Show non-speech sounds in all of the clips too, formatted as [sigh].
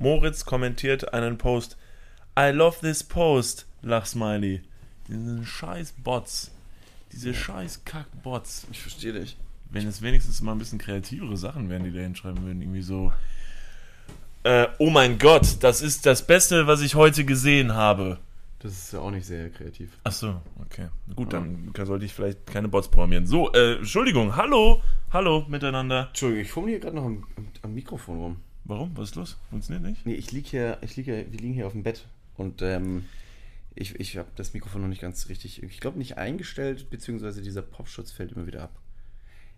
Moritz kommentiert einen Post. I love this post, Lachsmiley. Diese scheiß Bots. Diese scheiß Kack-Bots. Ich verstehe dich. Wenn es wenigstens mal ein bisschen kreativere Sachen wären, die da hinschreiben würden. Irgendwie so. Äh, oh mein Gott, das ist das Beste, was ich heute gesehen habe. Das ist ja auch nicht sehr kreativ. Ach so, okay. Gut, dann sollte ich vielleicht keine Bots programmieren. So, äh, Entschuldigung, hallo, hallo miteinander. Entschuldigung, ich fummel hier gerade noch am, am, Mikrofon rum. Warum? Was ist los? Funktioniert nicht? Nee, ich liege hier, ich liege hier, wir liegen hier auf dem Bett und ähm, ich, ich habe das Mikrofon noch nicht ganz richtig, ich glaube nicht eingestellt, beziehungsweise dieser Popschutz fällt immer wieder ab.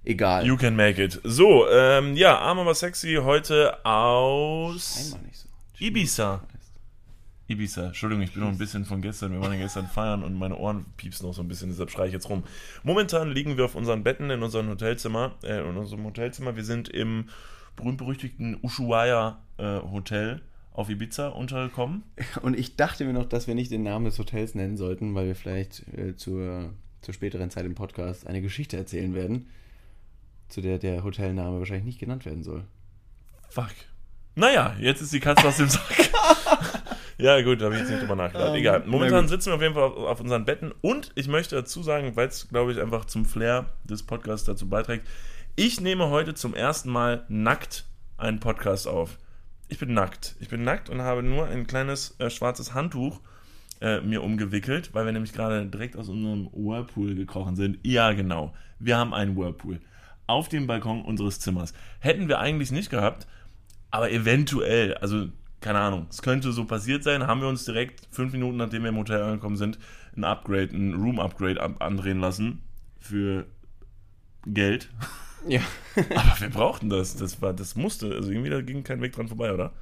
Egal. You can make it. So, ähm, ja, arm aber sexy heute aus Einmal nicht so. Ibiza. Ibiza. Entschuldigung, ich bin noch ein bisschen von gestern. Wir waren ja gestern feiern und meine Ohren piepsen noch so ein bisschen, deshalb schreie ich jetzt rum. Momentan liegen wir auf unseren Betten in unserem Hotelzimmer, äh, in unserem Hotelzimmer. Wir sind im berühmt-berüchtigten Ushuaia äh, Hotel auf Ibiza untergekommen. [laughs] Und ich dachte mir noch, dass wir nicht den Namen des Hotels nennen sollten, weil wir vielleicht äh, zur, zur späteren Zeit im Podcast eine Geschichte erzählen werden, zu der der Hotelname wahrscheinlich nicht genannt werden soll. Fuck. Naja, jetzt ist die Katze aus dem Sack. [laughs] ja, gut, da habe ich jetzt nicht drüber nachgedacht. Ähm, Egal. Momentan sitzen wir auf jeden Fall auf, auf unseren Betten und ich möchte dazu sagen, weil es, glaube ich, einfach zum Flair des Podcasts dazu beiträgt, ich nehme heute zum ersten Mal nackt einen Podcast auf. Ich bin nackt. Ich bin nackt und habe nur ein kleines äh, schwarzes Handtuch äh, mir umgewickelt, weil wir nämlich gerade direkt aus unserem Whirlpool gekrochen sind. Ja, genau. Wir haben einen Whirlpool auf dem Balkon unseres Zimmers. Hätten wir eigentlich nicht gehabt, aber eventuell, also keine Ahnung, es könnte so passiert sein, haben wir uns direkt fünf Minuten nachdem wir im Hotel angekommen sind, ein Upgrade, ein Room-Upgrade andrehen lassen für Geld. Ja. [laughs] Aber wir brauchten das, das war, das musste, also irgendwie da ging kein Weg dran vorbei, oder?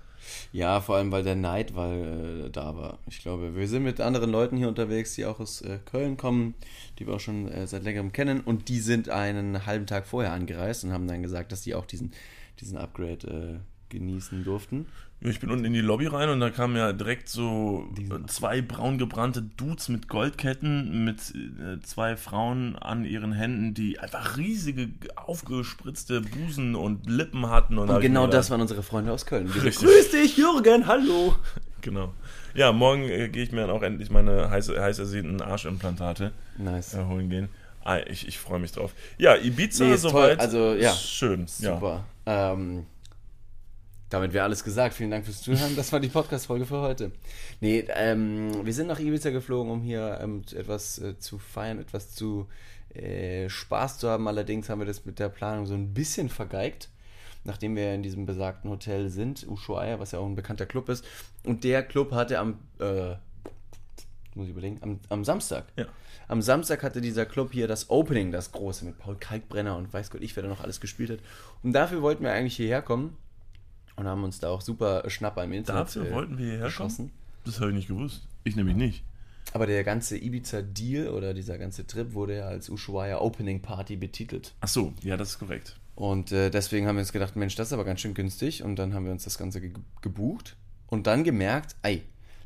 Ja, vor allem, weil der Neid weil, äh, da war. Ich glaube, wir sind mit anderen Leuten hier unterwegs, die auch aus äh, Köln kommen, die wir auch schon äh, seit längerem kennen. Und die sind einen halben Tag vorher angereist und haben dann gesagt, dass die auch diesen, diesen Upgrade äh, genießen durften. Ich bin unten in die Lobby rein und da kamen ja direkt so Diesen- äh, zwei braun gebrannte Dudes mit Goldketten, mit äh, zwei Frauen an ihren Händen, die einfach riesige, aufgespritzte Busen und Lippen hatten. Und, Und genau das waren unsere Freunde aus Köln. Richtig. Grüß dich, Jürgen, hallo. [laughs] Genau. Ja, morgen äh, gehe ich mir dann auch endlich meine heiß, heiß ersehnten Arschimplantate Nice. äh, holen gehen. Ah, ich ich freue mich drauf. Ja, Ibiza Nee, ist toll. soweit. Also, ja. Schön. Ja. Super. Ähm, damit wäre alles gesagt. Vielen Dank fürs Zuhören. Das war die Podcast-Folge für heute. Nee, ähm, wir sind nach Ibiza geflogen, um hier ähm, etwas äh, zu feiern, etwas zu äh, Spaß zu haben. Allerdings haben wir das mit der Planung so ein bisschen vergeigt, nachdem wir in diesem besagten Hotel sind, Ushuaia, was ja auch ein bekannter Club ist. Und der Club hatte am, äh, muss ich überlegen, am, am Samstag. Ja. Am Samstag hatte dieser Club hier das Opening, das große, mit Paul Kalkbrenner und weiß Gott ich, wer da noch alles gespielt hat. Und dafür wollten wir eigentlich hierher kommen und haben uns da auch super Schnapper im Internet Dafür äh, wollten wir hierher kommen? geschossen. Das habe ich nicht gewusst. Ich nämlich nicht. Aber der ganze Ibiza-Deal oder dieser ganze Trip wurde ja als Ushuaia Opening Party betitelt. Ach so, ja, das ist korrekt. Und äh, deswegen haben wir uns gedacht, Mensch, das ist aber ganz schön günstig. Und dann haben wir uns das Ganze ge gebucht und dann gemerkt, ey,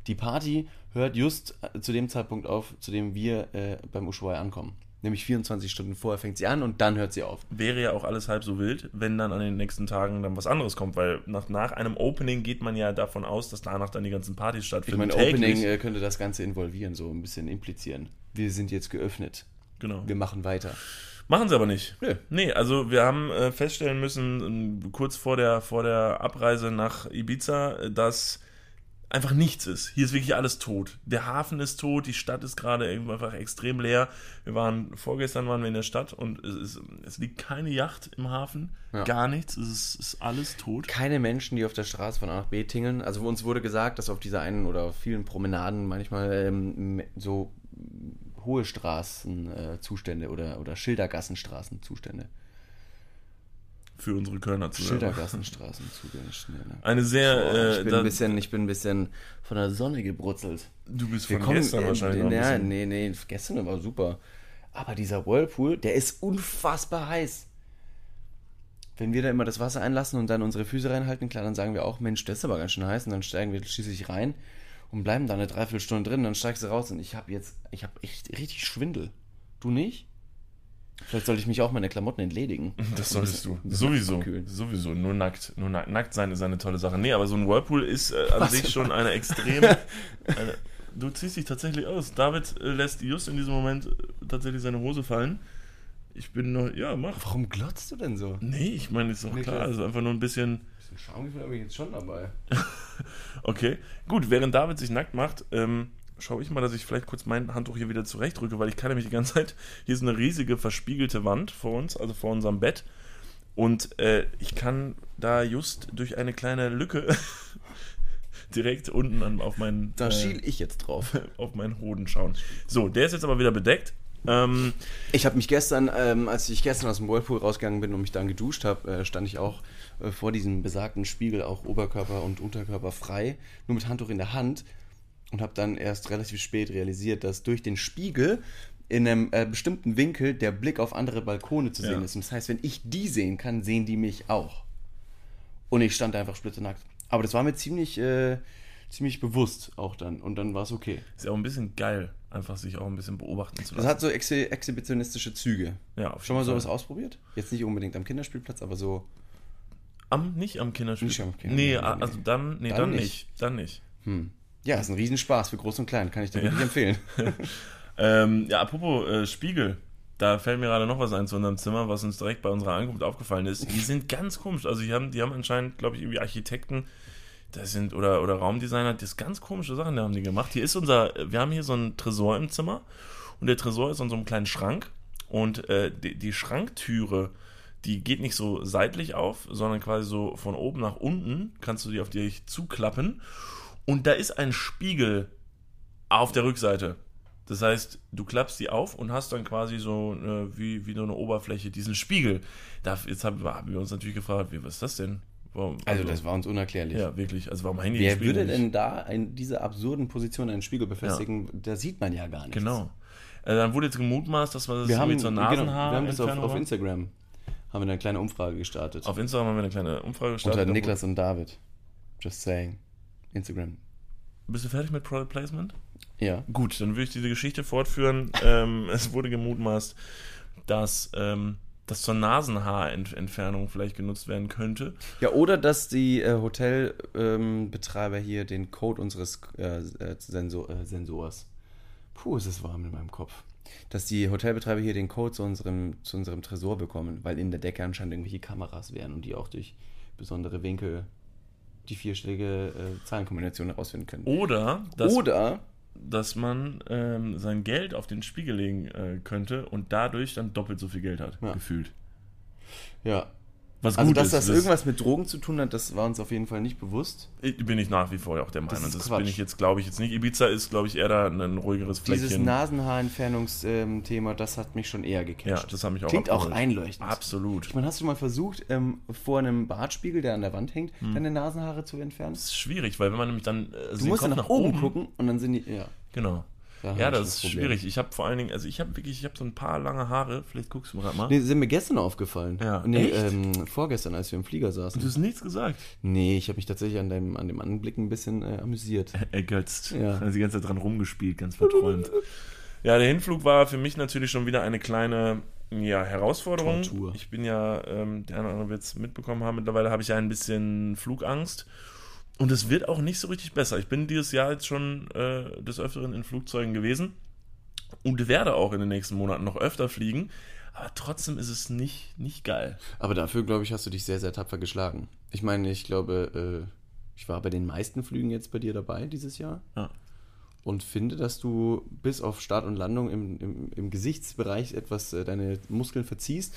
die Party hört just äh, zu dem Zeitpunkt auf, zu dem wir äh, beim Ushuaia ankommen. Nämlich 24 Stunden vorher fängt sie an und dann hört sie auf. wäre ja auch alles halb so wild, wenn dann an den nächsten Tagen dann was anderes kommt, weil nach, nach einem Opening geht man ja davon aus, dass danach dann die ganzen Partys Ich stattfinden. meine, täglich. Opening äh, könnte das Ganze involvieren, so ein bisschen implizieren. Wir sind jetzt geöffnet. genau. Wir machen weiter. Machen sie aber nicht. Nö. Nee, also wir haben äh, feststellen müssen, ähm, kurz vor der, vor der Abreise nach Ibiza, äh, dass einfach nichts ist. Hier ist wirklich alles tot. Der Hafen ist tot, die Stadt ist gerade einfach extrem leer. Wir waren, vorgestern waren wir in der Stadt und es, ist, es liegt keine Yacht im Hafen, Ja. gar nichts, es ist, ist alles tot. Keine Menschen, die auf der Straße von A nach B tingeln. Also uns wurde gesagt, dass auf dieser einen oder vielen Promenaden manchmal ähm, so hohe Straßenzustände äh, oder, oder Schildergassenstraßenzustände. Für unsere Kölner zu Schildergassenstraßenzustände. Ne? Eine sehr, äh, ich, bin da- ein bisschen, ich bin ein bisschen von der Sonne gebrutzelt. du bist von kommen gestern in- wahrscheinlich ja, bisschen. nee, nee, gestern war super. Aber dieser Whirlpool, der ist unfassbar heiß. Wenn wir da immer das Wasser einlassen und dann unsere Füße reinhalten, klar, dann sagen wir auch, Mensch, das ist aber ganz schön heiß. Und dann steigen wir schließlich rein und bleiben da eine Dreiviertelstunde drin. Dann steigst du raus und ich habe jetzt, ich habe echt richtig Schwindel. Du nicht? Vielleicht sollte ich mich auch meine Klamotten entledigen. Das solltest du. Sowieso. Sowieso. Nur nackt. Nur nackt, nackt sein ist eine tolle Sache. Nee, aber so ein Whirlpool ist äh, an sich schon eine extrem. [laughs] Eine, du ziehst dich tatsächlich aus. David äh, lässt just in diesem Moment äh, tatsächlich seine Hose fallen. Ich bin noch. Ja, mach. Warum glotzt du denn so? Nee, ich meine, ist doch Nee, klar. klar. Also einfach nur ein bisschen. Ein bisschen Schamgefühl habe ich jetzt schon dabei. [laughs] Okay. Gut, während David sich nackt macht, ähm, schaue ich mal, dass ich vielleicht kurz mein Handtuch hier wieder zurechtrücke, weil ich kann nämlich die ganze Zeit. Hier ist eine riesige verspiegelte Wand vor uns, also vor unserem Bett. Und äh, ich kann da just durch eine kleine Lücke [laughs] direkt unten an, auf meinen Da äh, schiel ich jetzt drauf. [laughs] auf meinen Hoden schauen. So, der ist jetzt aber wieder bedeckt. Ähm, Ich habe mich gestern, ähm, als ich gestern aus dem Whirlpool rausgegangen bin und mich dann geduscht habe, äh, stand ich auch äh, vor diesem besagten Spiegel, auch Oberkörper und Unterkörper frei, nur mit Handtuch in der Hand und habe dann erst relativ spät realisiert, dass durch den Spiegel in einem äh, bestimmten Winkel der Blick auf andere Balkone zu sehen Ja. ist. Und das heißt, wenn ich die sehen kann, sehen die mich auch. Und ich stand einfach splitternackt. Aber das war mir ziemlich, äh, ziemlich bewusst auch dann. Und dann war es okay. ist ja auch ein bisschen geil, einfach sich auch ein bisschen beobachten zu Das lassen. hat so exhi exhibitionistische Züge. ja, auf Schon mal Fall. sowas ausprobiert? Jetzt nicht unbedingt am Kinderspielplatz, aber so. Am, nicht am Kinderspiel. Nicht am Kinder- nee, nee. also dann, nee, Dann dann, nicht. nicht. Dann nicht. Hm. Ja, ist ein Riesenspaß für Groß und Klein, kann ich dir wirklich empfehlen. [laughs] Ähm, ja, apropos äh, Spiegel. Da fällt mir gerade noch was ein zu unserem Zimmer, was uns direkt bei unserer Ankunft aufgefallen ist. Die sind ganz komisch. Also die haben, die haben anscheinend, glaube ich, irgendwie Architekten, das sind oder, oder Raumdesigner, das ganz komische Sachen, die haben die gemacht. Hier ist unser, wir haben hier so einen Tresor im Zimmer und der Tresor ist in so einem kleinen Schrank und äh, die, die Schranktüre, die geht nicht so seitlich auf, sondern quasi so von oben nach unten kannst du die auf dich zuklappen und da ist ein Spiegel auf der Rückseite. Das heißt, du klappst die auf und hast dann quasi so äh, wie, wie so eine Oberfläche, diesen Spiegel. Da, jetzt haben, haben wir uns natürlich gefragt, wie, was ist das denn? Warum, Also, das war uns unerklärlich. Ja, wirklich. Also warum hängen die Wer würde denn da in dieser absurden Position einen Spiegel befestigen? Da sieht man ja gar nichts. Genau. Äh, dann wurde jetzt gemutmaßt, dass man das Wir haben, irgendwie zur genau, wir Nasenhaar haben das auf, auf. Instagram. Haben wir eine kleine Umfrage gestartet. Auf Instagram haben wir eine kleine Umfrage gestartet. unter Niklas und David. Just saying. Instagram. Bist du fertig mit Product Placement? Ja. Gut, dann würde ich diese Geschichte fortführen. [laughs] ähm, es wurde gemutmaßt, dass ähm, das zur Nasenhaarentfernung vielleicht genutzt werden könnte. Ja, oder dass die äh, Hotelbetreiber ähm, hier den Code unseres äh, äh, Sensor, äh, Sensors. Puh, ist es warm in meinem Kopf. Dass die Hotelbetreiber hier den Code zu unserem, zu unserem Tresor bekommen, weil in der Decke anscheinend irgendwelche Kameras wären und die auch durch besondere Winkel die vierstellige äh, Zahlenkombination herausfinden können. Oder, dass, oder dass man ähm, sein Geld auf den Spiegel legen äh, könnte und dadurch dann doppelt so viel Geld hat, Ja. gefühlt. ja. Was Also, gut dass ist. das irgendwas mit Drogen zu tun hat, das war uns auf jeden Fall nicht bewusst. Ich- bin ich nach wie vor auch der Das Meinung. ist Das, Quatsch. bin ich jetzt, glaube ich, jetzt nicht. Ibiza ist, glaube ich, eher da ein ruhigeres Dieses Fleckchen. Nasenhaarentfernungsthema, das hat mich schon eher ja, gecatcht. das hat mich auch Klingt auch abgeholt. einleuchtend. Absolut. Ich meine, hast du mal versucht, ähm, vor einem Bartspiegel, der an der Wand hängt, Hm. deine Nasenhaare zu entfernen? Das ist schwierig, weil wenn man nämlich dann äh, Du den musst dann nach, oben, gucken und dann sind die. Ja, Genau. Da Ja, das ist Problem. schwierig. Ich habe vor allen Dingen, also ich habe wirklich, ich habe so ein paar lange Haare. Vielleicht guckst du gerade mal. Nee, sind mir gestern aufgefallen. Ja. Nee, Echt? ähm, vorgestern, als wir im Flieger saßen. Du hast nichts gesagt. Nee, ich habe mich tatsächlich an dem, an dem Anblick ein bisschen äh, amüsiert. [laughs] Ergötzt. Ja. Also die ganze Zeit dran rumgespielt, ganz verträumt. Ja, der Hinflug war für mich natürlich schon wieder eine kleine ja, Herausforderung. Tortur. Ich bin ja, ähm, der eine oder andere wird es mitbekommen haben, mittlerweile habe ich ja ein bisschen Flugangst. Und es wird auch nicht so richtig besser. Ich bin dieses Jahr jetzt schon äh, des Öfteren in Flugzeugen gewesen und werde auch in den nächsten Monaten noch öfter fliegen. Aber trotzdem ist es nicht, nicht geil. Aber dafür, glaube ich, hast du dich sehr, sehr tapfer geschlagen. Ich meine, ich glaube, äh, ich war bei den meisten Flügen jetzt bei dir dabei dieses Jahr. Ja. Und finde, dass du bis auf Start und Landung im, im, im Gesichtsbereich etwas äh, deine Muskeln verziehst,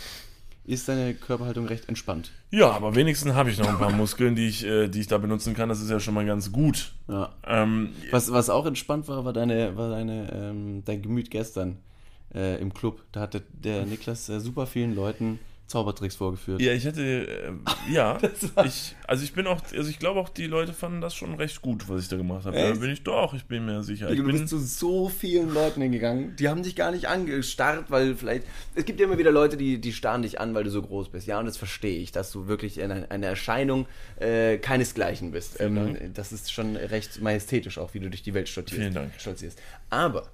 ist deine Körperhaltung recht entspannt. Ja, aber wenigstens habe ich noch ein paar Muskeln, die ich, äh, die ich da benutzen kann. Das ist ja schon mal ganz gut. Ja. Ähm, Was, was auch entspannt war, war deine, war deine, ähm, dein Gemüt gestern äh, im Club. Da hatte der Niklas äh, super vielen Leuten Zaubertricks vorgeführt. ja, ich hätte, äh, ja, [laughs] ich, also ich bin auch, also ich glaube auch, die Leute fanden das schon recht gut, was ich da gemacht habe. Da bin ich doch, ich bin mir sicher. Ich du bin, bist zu so vielen Leuten hingegangen. Die haben dich gar nicht angestarrt, weil vielleicht. Es gibt ja immer wieder Leute, die, die starren dich an, weil du so groß bist. Ja, und das verstehe ich, dass du wirklich eine, eine Erscheinung äh, keinesgleichen bist. Ähm, das ist schon recht majestätisch auch, wie du durch die Welt stolzierst. Vielen Dank. stolzierst. Aber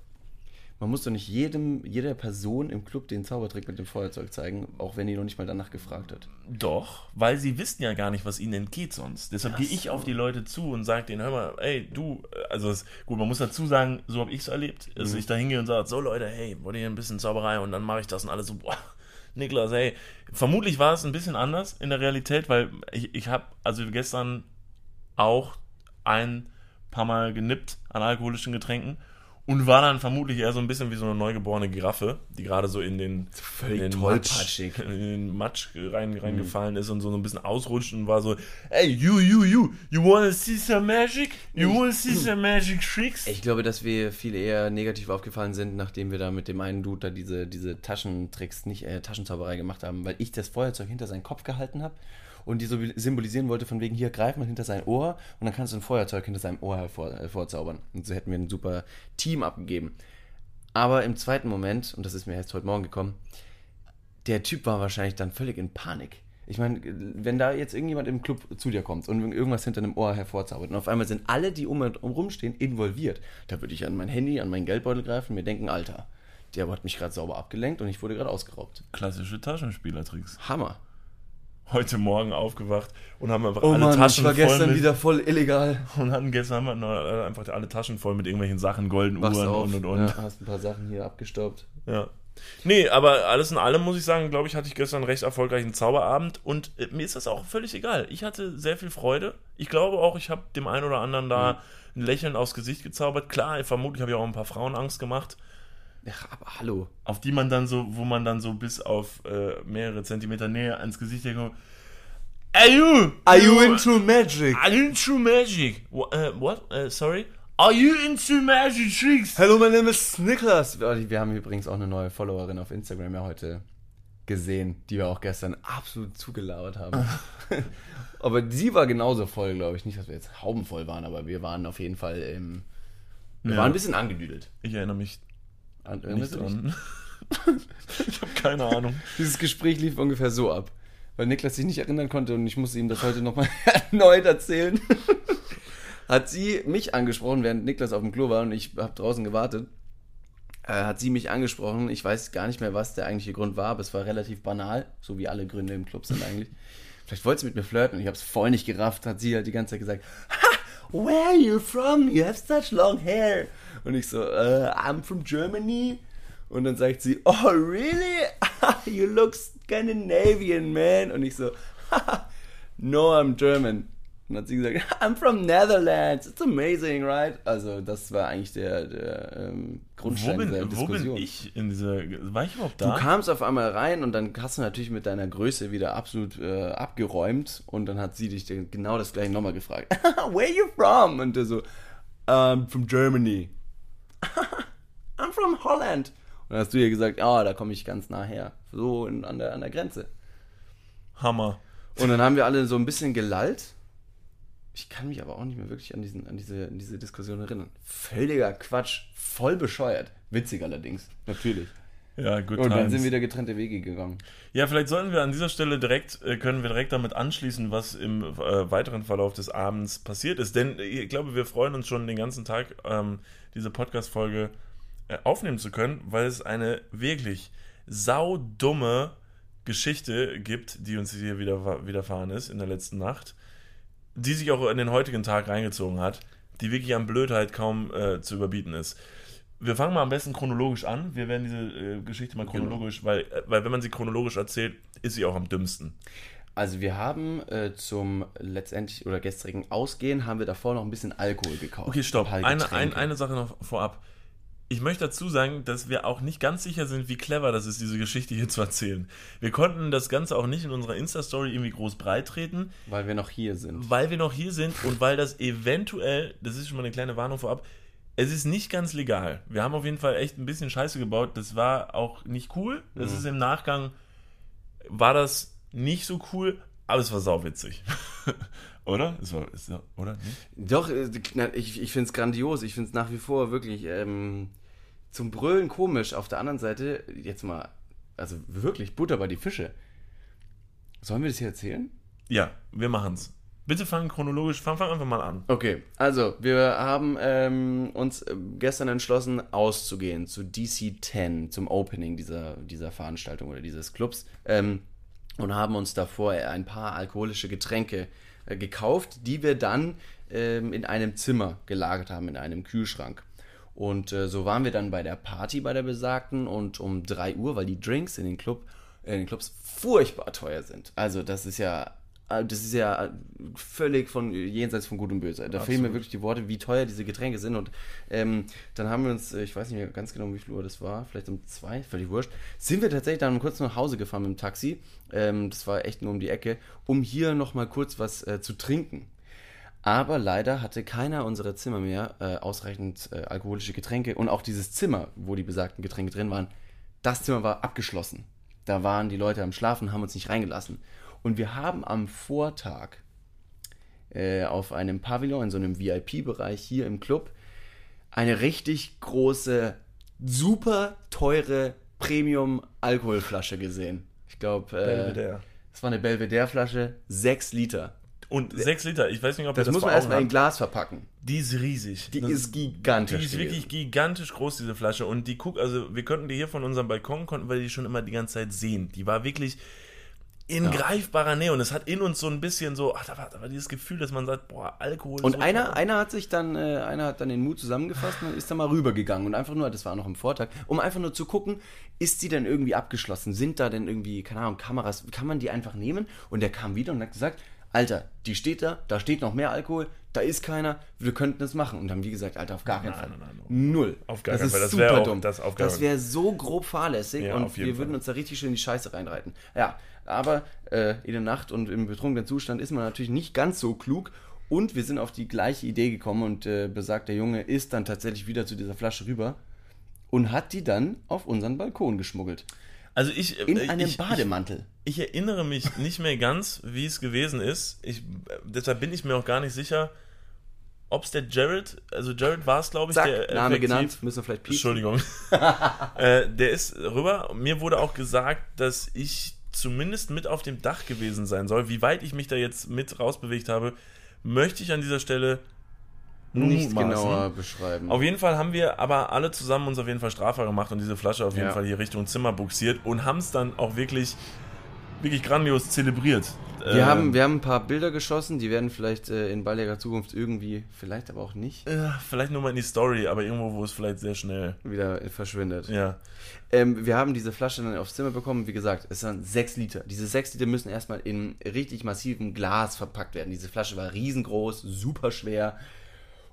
Man muss doch nicht jedem, jeder Person im Club den Zaubertrick mit dem Feuerzeug zeigen, auch wenn die noch nicht mal danach gefragt hat. Doch, weil sie wissen ja gar nicht, was ihnen entgeht sonst. Deshalb gehe ich auf die Leute zu und sage denen, hör mal, ey, du, also es, gut, man muss dazu sagen, so habe ich es erlebt, dass Mhm. ich da hingehe und sage, so Leute, hey, wollt ihr ein bisschen Zauberei und dann mache ich das und alle so, boah, [laughs] Niklas, hey. Vermutlich war es ein bisschen anders in der Realität, weil ich, ich habe also gestern auch ein paar Mal genippt an alkoholischen Getränken und war dann vermutlich eher so ein bisschen wie so eine neugeborene Giraffe, die gerade so in den, Völlig in den. Matsch, in den Matsch rein, reingefallen ist und so ein bisschen ausrutscht und war so, hey, you, you, you, you wanna see some magic? You wanna see some magic tricks? Ich glaube, dass wir viel eher negativ aufgefallen sind, nachdem wir da mit dem einen Dude da diese, diese Taschentricks, nicht äh, Taschenzauberei gemacht haben, weil ich das Feuerzeug hinter seinen Kopf gehalten habe und die so symbolisieren wollte, von wegen hier greif mal hinter sein Ohr und dann kannst du ein Feuerzeug hinter seinem Ohr hervor, hervorzaubern. Und so hätten wir ein super Team abgegeben. Aber im zweiten Moment, und das ist mir erst heute Morgen gekommen, der Typ war wahrscheinlich dann völlig in Panik. Ich meine, wenn da jetzt irgendjemand im Club zu dir kommt und irgendwas hinter einem Ohr hervorzaubert und auf einmal sind alle, die um und um rumstehen, involviert, da würde ich an mein Handy, an meinen Geldbeutel greifen und mir denken, Alter, der hat mich gerade sauber abgelenkt und ich wurde gerade ausgeraubt. Klassische Taschenspielertricks. Hammer. Heute Morgen aufgewacht und haben einfach Oh alle Mann, ich Taschen war voll gestern mit, wieder voll illegal. und hatten gestern haben wir noch, einfach alle Taschen voll mit irgendwelchen Sachen, golden Wachst Uhren auf, und und und. Ja, hast ein paar Sachen hier abgestaubt. Ja. Nee, aber alles in allem muss ich sagen, glaube ich, hatte ich gestern einen recht erfolgreichen Zauberabend und äh, mir ist das auch völlig egal. Ich hatte sehr viel Freude. Ich glaube auch, ich habe dem einen oder anderen da ein Lächeln aufs Gesicht gezaubert. Klar, vermutlich habe ich auch ein paar Frauen Angst gemacht, Ja, aber hallo. auf die man dann so, wo man dann so bis auf äh, mehrere Zentimeter Nähe ans Gesicht denkt, Are you? magic? Are you into magic? What? Uh, what? Uh, sorry? Are you into magic tricks? Hello, my name is Niklas. Wir haben übrigens auch eine neue Followerin auf Instagram ja heute gesehen, die wir auch gestern absolut zugelauert haben. [laughs] aber sie war genauso voll, glaube ich. Nicht, dass wir jetzt haubenvoll waren, aber wir waren auf jeden Fall im. Wir Ja. waren ein bisschen angedüdelt. Ich erinnere mich An, nicht erinnerst du dich? dran. ich habe keine Ahnung. Dieses Gespräch lief ungefähr so ab. Weil Niklas sich nicht erinnern konnte und ich musste ihm das heute nochmal [laughs] erneut erzählen. hat sie mich angesprochen, während Niklas auf dem Klo war und ich habe draußen gewartet. Äh, hat sie mich angesprochen. Ich weiß gar nicht mehr, was der eigentliche Grund war, aber es war relativ banal, so wie alle Gründe im Club sind eigentlich. Vielleicht wollte sie mit mir flirten und ich habe es voll nicht gerafft. Hat sie halt die ganze Zeit gesagt, ha, where are you from? You have such long hair. Und ich so, uh, I'm from Germany. Und dann sagt sie, oh really? [laughs] you look Scandinavian, man. Und ich so, [laughs] no, I'm German. Und hat sie gesagt, [laughs] I'm from Netherlands. It's amazing, right? Also das war eigentlich der, der ähm, Wo Grundstein bin, der wo Diskussion. bin ich in dieser. War ich überhaupt Du da? kamst auf einmal rein und dann hast du natürlich mit deiner Größe wieder absolut äh, abgeräumt und dann hat sie dich genau das gleiche nochmal gefragt. Where you from? Und du so, I'm from Germany. [laughs] I'm from Holland. Und dann hast du ihr gesagt, ja, da komme ich ganz nah her. So in, an, der, an der Grenze. Hammer. Und dann haben wir alle so ein bisschen gelallt. Ich kann mich aber auch nicht mehr wirklich an, diesen, an, diese, an diese Diskussion erinnern. Völliger Quatsch. Voll bescheuert. Witzig allerdings. Natürlich. Ja, gut. Und dann sind wieder getrennte Wege gegangen. Ja, vielleicht sollten wir an dieser Stelle direkt, äh, können wir direkt damit anschließen, was im äh, weiteren Verlauf des Abends passiert ist. Denn ich glaube, wir freuen uns schon den ganzen Tag, ähm, diese Podcast-Folge äh, aufnehmen zu können, weil es eine wirklich saudumme Geschichte gibt, die uns hier wieder widerfahren ist in der letzten Nacht, die sich auch in den heutigen Tag reingezogen hat, die wirklich an Blödheit kaum äh, zu überbieten ist. Wir fangen mal am besten chronologisch an. Wir werden diese äh, Geschichte mal chronologisch, weil, äh, weil wenn man sie chronologisch erzählt, ist sie auch am dümmsten. Also wir haben äh, zum letztendlich oder gestrigen Ausgehen haben wir davor noch ein bisschen Alkohol gekauft. Okay, stopp. Ein Eine, ein, eine Sache noch vorab. Ich möchte dazu sagen, dass wir auch nicht ganz sicher sind, wie clever das ist, diese Geschichte hier zu erzählen. Wir konnten das Ganze auch nicht in unserer Insta-Story irgendwie groß breit treten, Weil wir noch hier sind. weil wir noch hier sind und weil das eventuell, das ist schon mal eine kleine Warnung vorab, es ist nicht ganz legal. Wir haben auf jeden Fall echt ein bisschen Scheiße gebaut. Das war auch nicht cool. Das ist im Nachgang, war das nicht so cool, aber es war sauwitzig. [laughs] oder? Es war, ist, oder? Nicht? Doch, äh, ich, ich finde es grandios. Ich finde es nach wie vor wirklich ähm, zum Brüllen komisch. Auf der anderen Seite, jetzt mal, also wirklich Butter bei die Fische. Sollen wir das hier erzählen? Ja, wir machen's. Bitte fang chronologisch, fang, fang einfach mal an. Okay, also wir haben ähm, uns äh, gestern entschlossen, auszugehen zu DC 10, zum Opening dieser, dieser Veranstaltung oder dieses Clubs ähm, und haben uns davor ein paar alkoholische Getränke äh, gekauft, die wir dann ähm, in einem Zimmer gelagert haben, in einem Kühlschrank. Und äh, so waren wir dann bei der Party bei der besagten und um 3 Uhr, weil die Drinks in den, Club, in den Clubs furchtbar teuer sind. Also das ist ja das ist ja völlig von jenseits von Gut und Böse. Da fehlen mir wirklich die Worte, wie teuer diese Getränke sind. Und ähm, dann haben wir uns, ich weiß nicht mehr ganz genau, wie viel Uhr das war, vielleicht um zwei, völlig wurscht, sind wir tatsächlich dann kurz nach Hause gefahren mit dem Taxi. Ähm, das war echt nur um die Ecke, um hier nochmal kurz was äh, zu trinken. Aber leider hatte keiner unserer Zimmer mehr äh, ausreichend äh, alkoholische Getränke und auch dieses Zimmer, wo die besagten Getränke drin waren, das Zimmer war abgeschlossen. Da waren die Leute am Schlafen, haben uns nicht reingelassen. Und wir haben am Vortag äh, auf einem Pavillon, in so einem VIP-Bereich hier im Club, eine richtig große, super teure Premium-Alkoholflasche gesehen. Ich glaube, äh, es war eine Belvedere-Flasche, 6 Liter. Und 6 Liter, ich weiß nicht, ob das, das muss man erstmal in Glas verpacken. Die ist riesig. Die das, ist gigantisch. Die ist gewesen. wirklich gigantisch groß, diese Flasche. Und die guck, also wir konnten die hier von unserem Balkon, konnten wir die schon immer die ganze Zeit sehen. Die war wirklich in ja. greifbarer Nähe und es hat in uns so ein bisschen so, ach, da war, da war dieses Gefühl, dass man sagt, boah, Alkohol. Und so einer, toll. einer hat sich dann, äh, einer hat dann den Mut zusammengefasst und ist dann mal rübergegangen und einfach nur, das war noch im Vortag, um einfach nur zu gucken, ist die denn irgendwie abgeschlossen? Sind da denn irgendwie, keine Ahnung, Kameras, kann man die einfach nehmen? Und der kam wieder und hat gesagt, Alter, die steht da, da steht noch mehr Alkohol, da ist keiner, wir könnten es machen. Und haben wie gesagt, Alter, auf gar keinen Fall. Nein, nein, nein, Null. Auf gar keinen Fall. Das wäre dumm. Das, das wäre so grob fahrlässig ja, und wir Fall. würden uns da richtig schön in die Scheiße reinreiten. Ja, aber äh, in der Nacht und im betrunkenen Zustand ist man natürlich nicht ganz so klug. Und wir sind auf die gleiche Idee gekommen und äh, besagt der Junge ist dann tatsächlich wieder zu dieser Flasche rüber und hat die dann auf unseren Balkon geschmuggelt. Also ich in äh, einem ich, Bademantel. Ich, ich, erinnere mich nicht mehr ganz, wie es gewesen ist. Ich, deshalb bin ich mir auch gar nicht sicher, ob es der Jared, also Jared war es, glaube ich, Zack, der Name genannt, müssen wir vielleicht piepen. Entschuldigung. [laughs] äh, der ist rüber. Mir wurde auch gesagt, dass ich zumindest mit auf dem Dach gewesen sein soll. Wie weit ich mich da jetzt mit rausbewegt habe, möchte ich an dieser Stelle nicht genauer beschreiben. Auf jeden Fall haben wir aber alle zusammen uns auf jeden Fall strafbar gemacht und diese Flasche auf jeden ja. Fall hier Richtung Zimmer buxiert und haben es dann auch wirklich, wirklich grandios zelebriert. Wir, ähm, haben, wir haben ein paar Bilder geschossen, die werden vielleicht äh, in baldiger Zukunft irgendwie, vielleicht aber auch nicht. Äh, vielleicht nur mal in die Story, aber irgendwo, wo es vielleicht sehr schnell wieder verschwindet. Ja. Ähm, wir haben diese Flasche dann aufs Zimmer bekommen. Wie gesagt, es sind sechs Liter. Diese sechs Liter müssen erstmal in richtig massivem Glas verpackt werden. Diese Flasche war riesengroß, super schwer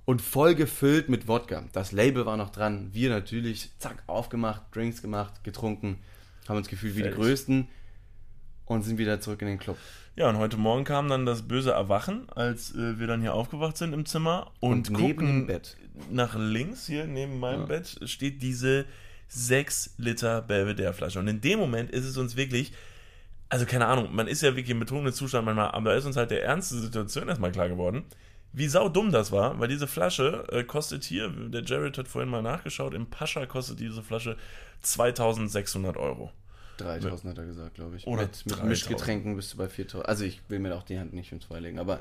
und voll gefüllt mit Wodka. Das Label war noch dran. Wir natürlich, zack, aufgemacht, Drinks gemacht, getrunken, haben uns gefühlt wie die Größten und sind wieder zurück in den Club. Ja, und heute Morgen kam dann das böse Erwachen, als äh, wir dann hier aufgewacht sind im Zimmer und, und neben dem Bett. Nach links, hier neben meinem ja. Bett, steht diese 6 Liter Belvedere Flasche. Und in dem Moment ist es uns wirklich, also keine Ahnung, man ist ja wirklich im betrunkenen Zustand manchmal, aber da ist uns halt der ernste Situation erstmal klar geworden, wie sau dumm das war, weil diese Flasche äh, kostet hier, der Jared hat vorhin mal nachgeschaut, im Pascha kostet diese Flasche 2600 Euro. 3000 hat er gesagt, glaube ich. Oder mit, mit Mischgetränken bist du bei 4000. Also ich will mir auch die Hand nicht ins Feuer legen, aber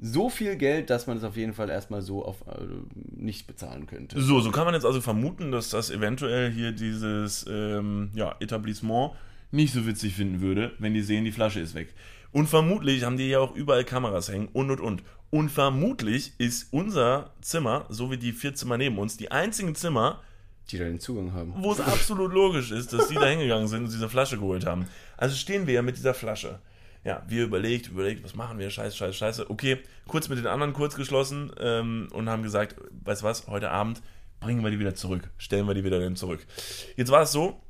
so viel Geld, dass man es auf jeden Fall erstmal so auf äh, nicht bezahlen könnte. So, so kann man jetzt also vermuten, dass das eventuell hier dieses ähm, ja, Etablissement nicht so witzig finden würde, wenn die sehen, die Flasche ist weg. Und vermutlich haben die ja auch überall Kameras hängen und und und. Und vermutlich ist unser Zimmer, so wie die vier Zimmer neben uns, die einzigen Zimmer, die da den Zugang haben. Wo es absolut logisch ist, dass die da hingegangen sind und diese Flasche geholt haben. Also stehen wir ja mit dieser Flasche. Ja, wir überlegt, überlegt, was machen wir? Scheiße, scheiße, scheiße. Okay, kurz mit den anderen kurz geschlossen ähm, und haben gesagt, weißt du was, heute Abend bringen wir die wieder zurück. Stellen wir die wieder dann zurück. Jetzt war es so,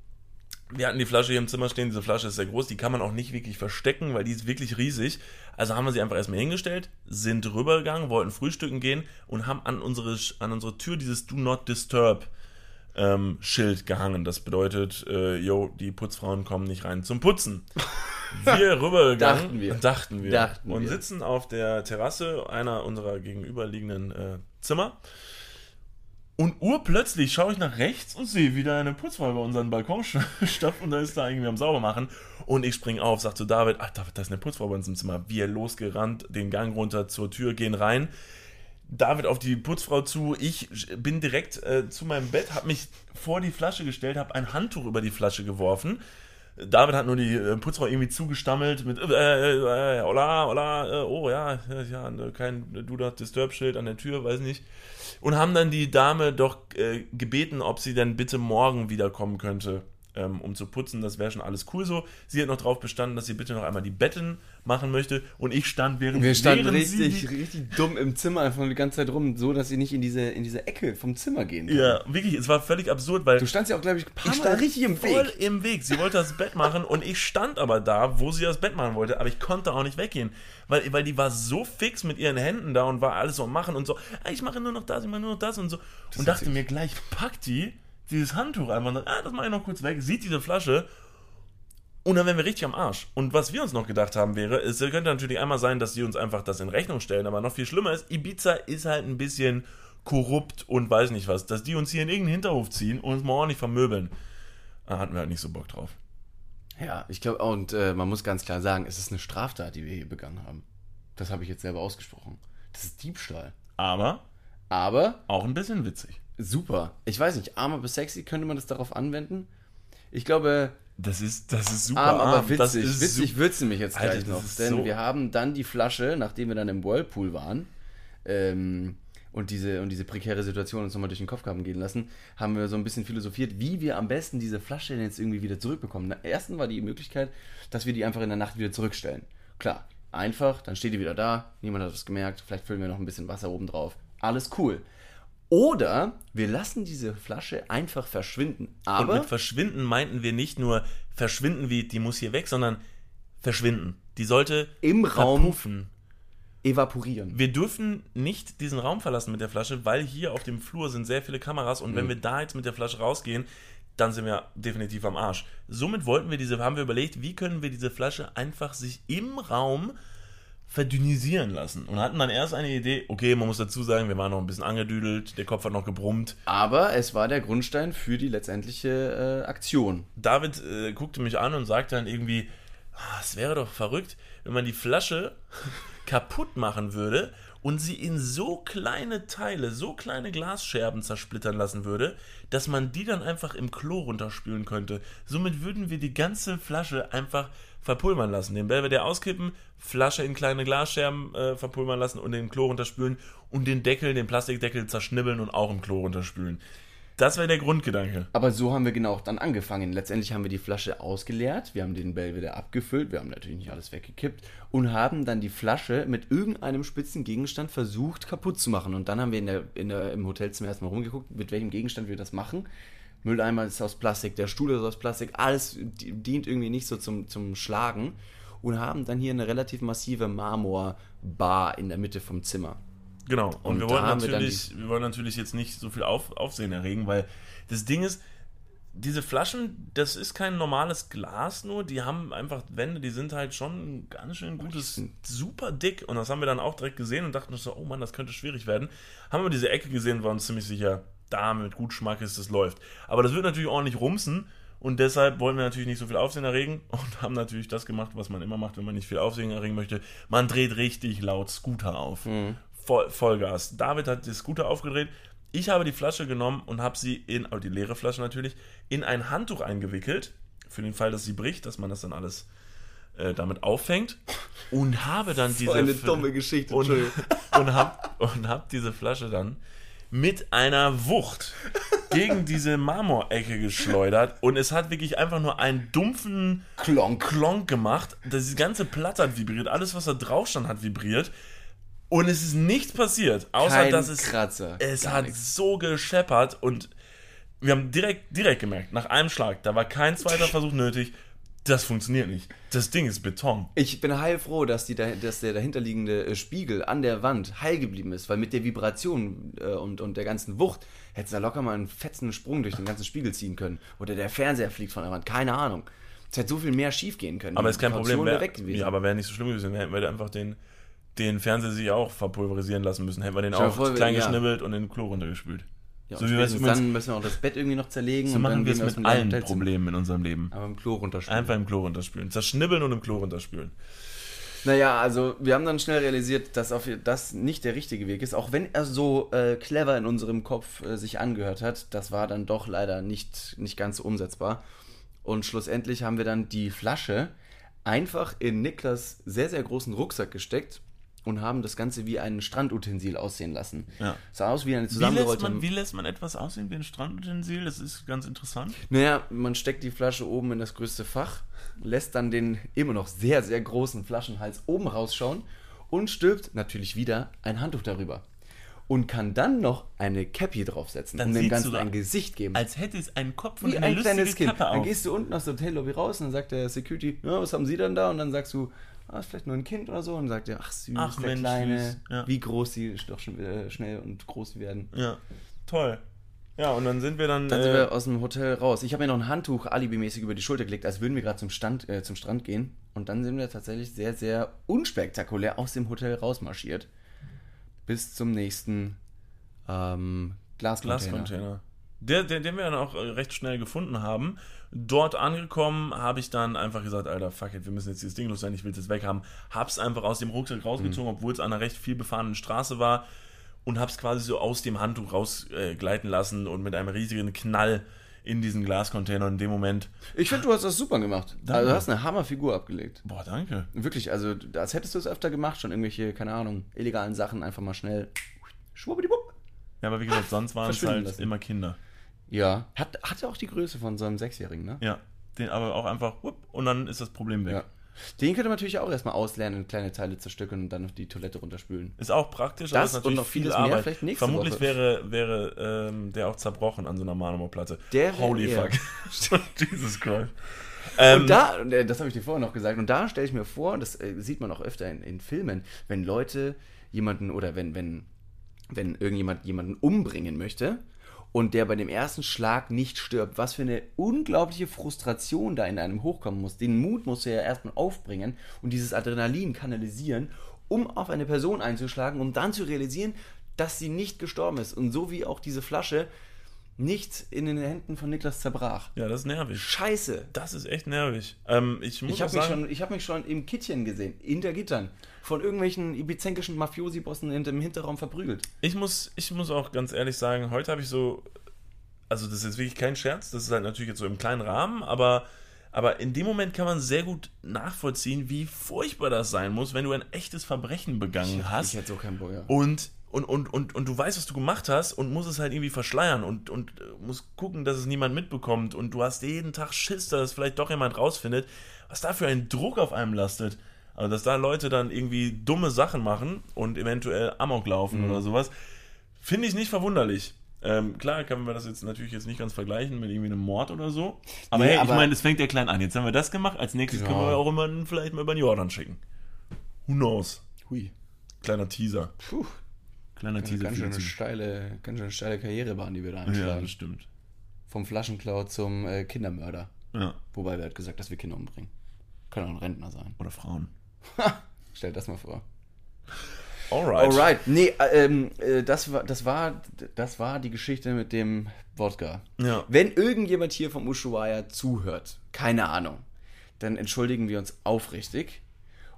wir hatten die Flasche hier im Zimmer stehen, diese Flasche ist sehr groß, die kann man auch nicht wirklich verstecken, weil die ist wirklich riesig. Also haben wir sie einfach erstmal hingestellt, sind rübergegangen, wollten frühstücken gehen und haben an unsere, an unsere Tür dieses Do Not Disturb ähm, Schild gehangen. Das bedeutet, äh, yo, die Putzfrauen kommen nicht rein zum Putzen. [laughs] Wir rübergegangen, dachten wir, dachten wir dachten und wir. sitzen auf der Terrasse einer unserer gegenüberliegenden äh, Zimmer Und urplötzlich schaue ich nach rechts und sehe wieder eine Putzfrau über unseren Balkon [laughs] stapfen und da ist da irgendwie am Saubermachen. Und ich springe auf, sag zu David, ach David, da ist eine Putzfrau bei uns im Zimmer. Wir losgerannt, den Gang runter zur Tür, gehen rein. David auf die Putzfrau zu. Ich bin direkt äh, zu meinem Bett, habe mich vor die Flasche gestellt, habe ein Handtuch über die Flasche geworfen. David hat nur die äh, Putzfrau irgendwie zugestammelt mit äh, äh, äh hola, hola, äh, oh ja, ja, kein Do Not Disturb Schild an der Tür, weiß nicht. Und haben dann die Dame doch äh, gebeten, ob sie dann bitte morgen wiederkommen könnte ähm, um zu putzen. Das wäre schon alles cool so. Sie hat noch darauf bestanden, dass sie bitte noch einmal die Betten machen möchte. Und ich stand während Wir standen während richtig, richtig dumm im Zimmer einfach die ganze Zeit rum, so dass sie nicht in diese, in diese Ecke vom Zimmer gehen kann. Ja, wirklich, es war völlig absurd, weil. Du standst ja auch, glaube ich, ich stand richtig im voll Weg. im Weg. Sie wollte das Bett machen und ich stand aber da, wo sie das Bett machen wollte, aber ich konnte auch nicht weggehen. Weil, weil die war so fix mit ihren Händen da und war alles so machen und so, ah, ich mache nur noch das, ich mache nur noch das und so. Das und dachte mir gleich, pack die dieses Handtuch einfach und sagt, ah, das mache ich noch kurz weg, sieht diese Flasche und dann wären wir richtig am Arsch. Und was wir uns noch gedacht haben wäre, es könnte natürlich einmal sein, dass sie uns einfach das in Rechnung stellen, aber noch viel schlimmer ist, Ibiza ist halt ein bisschen korrupt und weiß nicht was, dass die uns hier in irgendeinen Hinterhof ziehen und uns mal ordentlich vermöbeln. Da hatten wir halt nicht so Bock drauf. Ja, ich glaube, und äh, man muss ganz klar sagen, es ist eine Straftat, die wir hier begangen haben. Das habe ich jetzt selber ausgesprochen. Das ist Diebstahl. Aber, aber auch ein bisschen witzig. Super. Ich weiß nicht, arm aber sexy, könnte man das darauf anwenden? Ich glaube. Das ist, das ist super. Arm, aber witzig. Das ist witzig würzen mich jetzt Alter, gleich noch. Denn so wir haben dann die Flasche, nachdem wir dann im Whirlpool waren, ähm, und diese, und diese prekäre Situation uns nochmal durch den Kopf haben gehen lassen, haben wir so ein bisschen philosophiert, wie wir am besten diese Flasche jetzt irgendwie wieder zurückbekommen. Erstens war die Möglichkeit, dass wir die einfach in der Nacht wieder zurückstellen. Klar, einfach, dann steht die wieder da, niemand hat was gemerkt, vielleicht füllen wir noch ein bisschen Wasser oben drauf. Alles cool. Oder wir lassen diese Flasche einfach verschwinden. Aber Und mit verschwinden meinten wir nicht nur verschwinden wie die muss hier weg, sondern verschwinden. Die sollte im Raum verpuffen. evaporieren. Wir dürfen nicht diesen Raum verlassen mit der Flasche, weil hier auf dem Flur sind sehr viele Kameras und mhm. wenn wir da jetzt mit der Flasche rausgehen, dann sind wir definitiv am Arsch. Somit wollten wir diese, haben wir überlegt, wie können wir diese Flasche einfach sich im Raum verdünnisieren lassen und hatten dann erst eine Idee, okay, man muss dazu sagen, wir waren noch ein bisschen angedüdelt, der Kopf hat noch gebrummt. Aber es war der Grundstein für die letztendliche äh, Aktion. David äh, guckte mich an und sagte dann irgendwie, ah, es wäre doch verrückt, wenn man die Flasche [laughs] kaputt machen würde und sie in so kleine Teile, so kleine Glasscherben zersplittern lassen würde, dass man die dann einfach im Klo runterspülen könnte. Somit würden wir die ganze Flasche einfach verpulvern lassen. Den Belvedere auskippen, Flasche in kleine Glasscherben äh, verpulvern lassen und den Klo runterspülen und den Deckel, den Plastikdeckel zerschnibbeln und auch im Klo runterspülen. Das wäre der Grundgedanke. Aber so haben wir genau dann angefangen. Letztendlich haben wir die Flasche ausgeleert, wir haben den Belvedere abgefüllt, wir haben natürlich nicht alles weggekippt und haben dann die Flasche mit irgendeinem spitzen Gegenstand versucht kaputt zu machen. Und dann haben wir in der, in der, im Hotelzimmer erstmal rumgeguckt, mit welchem Gegenstand wir das machen. Mülleimer ist aus Plastik, der Stuhl ist aus Plastik, alles dient irgendwie nicht so zum, zum Schlagen und haben dann hier eine relativ massive Marmorbar in der Mitte vom Zimmer. Genau, und, und wir, wollen natürlich, wir, wollen natürlich jetzt nicht so viel Auf, Aufsehen erregen, weil das Ding ist, diese Flaschen, das ist kein normales Glas nur, die haben einfach Wände, die sind halt schon ganz schön gutes, super dick. Und das haben wir dann auch direkt gesehen und dachten uns so, oh Mann, das könnte schwierig werden. Haben wir diese Ecke gesehen, waren uns ziemlich sicher, da mit gut Schmack ist, das läuft. Aber das wird natürlich ordentlich rumsen und deshalb wollen wir natürlich nicht so viel Aufsehen erregen [laughs] und haben natürlich das gemacht, was man immer macht, wenn man nicht viel Aufsehen erregen möchte. Man dreht richtig laut Scooter auf. Mhm. Voll, Vollgas. David hat die Scooter aufgedreht. Ich habe die Flasche genommen und habe sie in, also die leere Flasche natürlich, in ein Handtuch eingewickelt. Für den Fall, dass sie bricht, dass man das dann alles äh, damit auffängt. Und habe dann [laughs] diese. Eine dumme Geschichte, und, [laughs] und habe und hab diese Flasche dann mit einer Wucht gegen diese Marmorecke geschleudert und es hat wirklich einfach nur einen dumpfen Klonk, Klonk gemacht. Das ganze Platte hat vibriert, alles was da drauf stand hat vibriert und es ist nichts passiert, außer Kein dass es Kratzer, es hat nichts. so gescheppert und wir haben direkt direkt gemerkt, nach einem Schlag, da war kein zweiter [laughs] Versuch nötig. Das funktioniert nicht. Das Ding ist Beton. Ich bin heilfroh, dass, die, dass der dahinterliegende äh, Spiegel an der Wand heil geblieben ist, weil mit der Vibration äh, und, und der ganzen Wucht hätte es da locker mal einen fetzen Sprung durch den ganzen Spiegel ziehen können. Oder der Fernseher fliegt von der Wand. Keine Ahnung. Es hätte so viel mehr schief gehen können. Aber ist kein Problem. Wär, weg gewesen. Ja, aber wäre nicht so schlimm gewesen. Hätten wir einfach den, den Fernseher sich auch verpulverisieren lassen müssen. Hätten wir den Schau auch voll, klein ja. geschnibbelt und in den Klo runtergespült. Ja, So und wie wir es spätestens dann müssen wir auch das Bett irgendwie noch zerlegen. So und machen wir es mit allen. Problemen in unserem Leben. Aber im Klo runterspülen. Einfach im Klo runterspülen. Zerschnibbeln und im Klo runterspülen. Naja, also wir haben dann schnell realisiert, dass auf, das nicht der richtige Weg ist. Auch wenn er so äh, clever in unserem Kopf äh, sich angehört hat, das war dann doch leider nicht, nicht ganz umsetzbar. Und schlussendlich haben wir dann die Flasche einfach in Niklas sehr, sehr großen Rucksack gesteckt und haben das Ganze wie ein Strandutensil aussehen lassen. Ja. Sah aus wie eine Wie lässt, zusammengerollte... man, wie lässt man etwas aussehen wie ein Strandutensil? Das ist ganz interessant. Naja, man steckt die Flasche oben in das größte Fach, lässt dann den immer noch sehr, sehr großen Flaschenhals oben rausschauen und stülpt natürlich wieder ein Handtuch darüber. Und kann dann noch eine Cappy draufsetzen Dann und dem Ganzen ein Gesicht geben. Als hätte es einen Kopf und Wie eine ein kleines Kind. Kappe Dann auf. gehst du unten aus der Hotellobby raus und dann sagt der Security, ja, was haben Sie denn da? Und dann sagst du, ah, vielleicht nur ein Kind oder so. Und sagt er, ach süß, Ach, der Mensch, Kleine. Ja. wie groß sie doch schon wieder schnell und groß werden. Ja, toll. Ja, und dann sind wir dann. Dann sind äh, wir aus dem Hotel raus. Ich habe mir noch ein Handtuch alibimäßig über die Schulter gelegt, als würden wir gerade zum, Stand, äh, zum Strand gehen. Und dann sind wir tatsächlich sehr, sehr unspektakulär aus dem Hotel rausmarschiert. Bis zum nächsten ähm, Glascontainer. Glascontainer. Der, der, den wir dann auch äh, recht schnell gefunden haben. Dort angekommen, habe ich dann einfach gesagt, Alter, fuck it, wir müssen jetzt dieses Ding loswerden, ich will es jetzt weg haben. Hab's einfach aus dem Rucksack rausgezogen, obwohl es an einer recht viel befahrenen Straße war. Und hab's quasi so aus dem Handtuch rausgleiten äh, lassen und mit einem riesigen Knall in diesen Glascontainer. In dem Moment, Ich finde, du hast das super gemacht. Danke. Also, du hast eine Hammerfigur abgelegt. boah, danke. Wirklich, also als hättest du es öfter gemacht, schon irgendwelche, keine Ahnung, illegalen Sachen einfach mal schnell. Schwuppdiwupp. Ja, aber wie gesagt, sonst waren es halt lassen. immer Kinder. Ja. Hat, hat ja auch die Größe von so einem Sechsjährigen, ne? Ja, den aber auch einfach, whoop, und dann ist das Problem weg. Ja. Den könnte man natürlich auch erstmal auslernen, in kleine Teile zerstückeln und dann auf die Toilette runterspülen. Ist auch praktisch, Das aber ist natürlich und noch viel vieles mehr Arbeit. vielleicht nächste Vermutlich Woche. wäre, wäre ähm, der auch zerbrochen an so einer Marmorplatte. Der Holy fuck. [laughs] Jesus Christ. Ähm, Und da, äh, das habe ich dir vorher noch gesagt, und da stelle ich mir vor, das äh, sieht man auch öfter in, in Filmen, wenn Leute jemanden oder wenn, wenn, wenn irgendjemand jemanden umbringen möchte und der bei dem ersten Schlag nicht stirbt, was für eine unglaubliche Frustration da in einem hochkommen muss. Den Mut muss er ja erstmal aufbringen und dieses Adrenalin kanalisieren, um auf eine Person einzuschlagen, um dann zu realisieren, dass sie nicht gestorben ist. Und so wie auch diese Flasche nicht in den Händen von Niklas zerbrach. ja, das ist nervig. Scheiße. Das ist echt nervig. Ähm, ich muss Ich habe mich, sagen, schon- ich hab mich schon im Kittchen gesehen, hinter Gittern, von irgendwelchen ibizenkischen Mafiosi-Bossen dem Hinterraum verprügelt. ich muss, ich muss auch ganz ehrlich sagen, heute habe ich so, also das ist jetzt wirklich kein Scherz, das ist halt natürlich jetzt so im kleinen Rahmen, aber, aber in dem Moment kann man sehr gut nachvollziehen, wie furchtbar das sein muss, wenn du ein echtes Verbrechen begangen hast. Ich hätte so keinen Bock, ja. Und, und, und, und, und du weißt, was du gemacht hast und musst es halt irgendwie verschleiern und, und äh, musst gucken, dass es niemand mitbekommt. Und du hast jeden Tag Schiss, dass es vielleicht doch jemand rausfindet, was da für ein Druck auf einem lastet. Also, dass da Leute dann irgendwie dumme Sachen machen und eventuell Amok laufen Mhm. oder sowas, finde ich nicht verwunderlich. Ähm, klar können wir das jetzt natürlich jetzt nicht ganz vergleichen mit irgendwie einem Mord oder so. Aber Nee, hey, ich aber- meine, es fängt ja klein an. Jetzt haben wir das gemacht. Als nächstes Ja. können wir auch immer vielleicht mal über den Jordan schicken. Who knows? Hui. Kleiner Teaser. Puh. Kleiner Teaser Ganz schön steile, ganz schön steile Karrierebahn, die wir da Ja, einschlagen. das stimmt. Vom Flaschenklau zum äh, Kindermörder. Ja. Wobei wir hat gesagt, dass wir Kinder umbringen. Kann auch ein Rentner sein. Oder Frauen. Stell das mal vor. Alright. Alright, nee, äh, ähm, äh, das, war, das, war, das war die Geschichte mit dem Wodka. Ja. Wenn irgendjemand hier vom Ushuaia zuhört, keine Ahnung, dann entschuldigen wir uns aufrichtig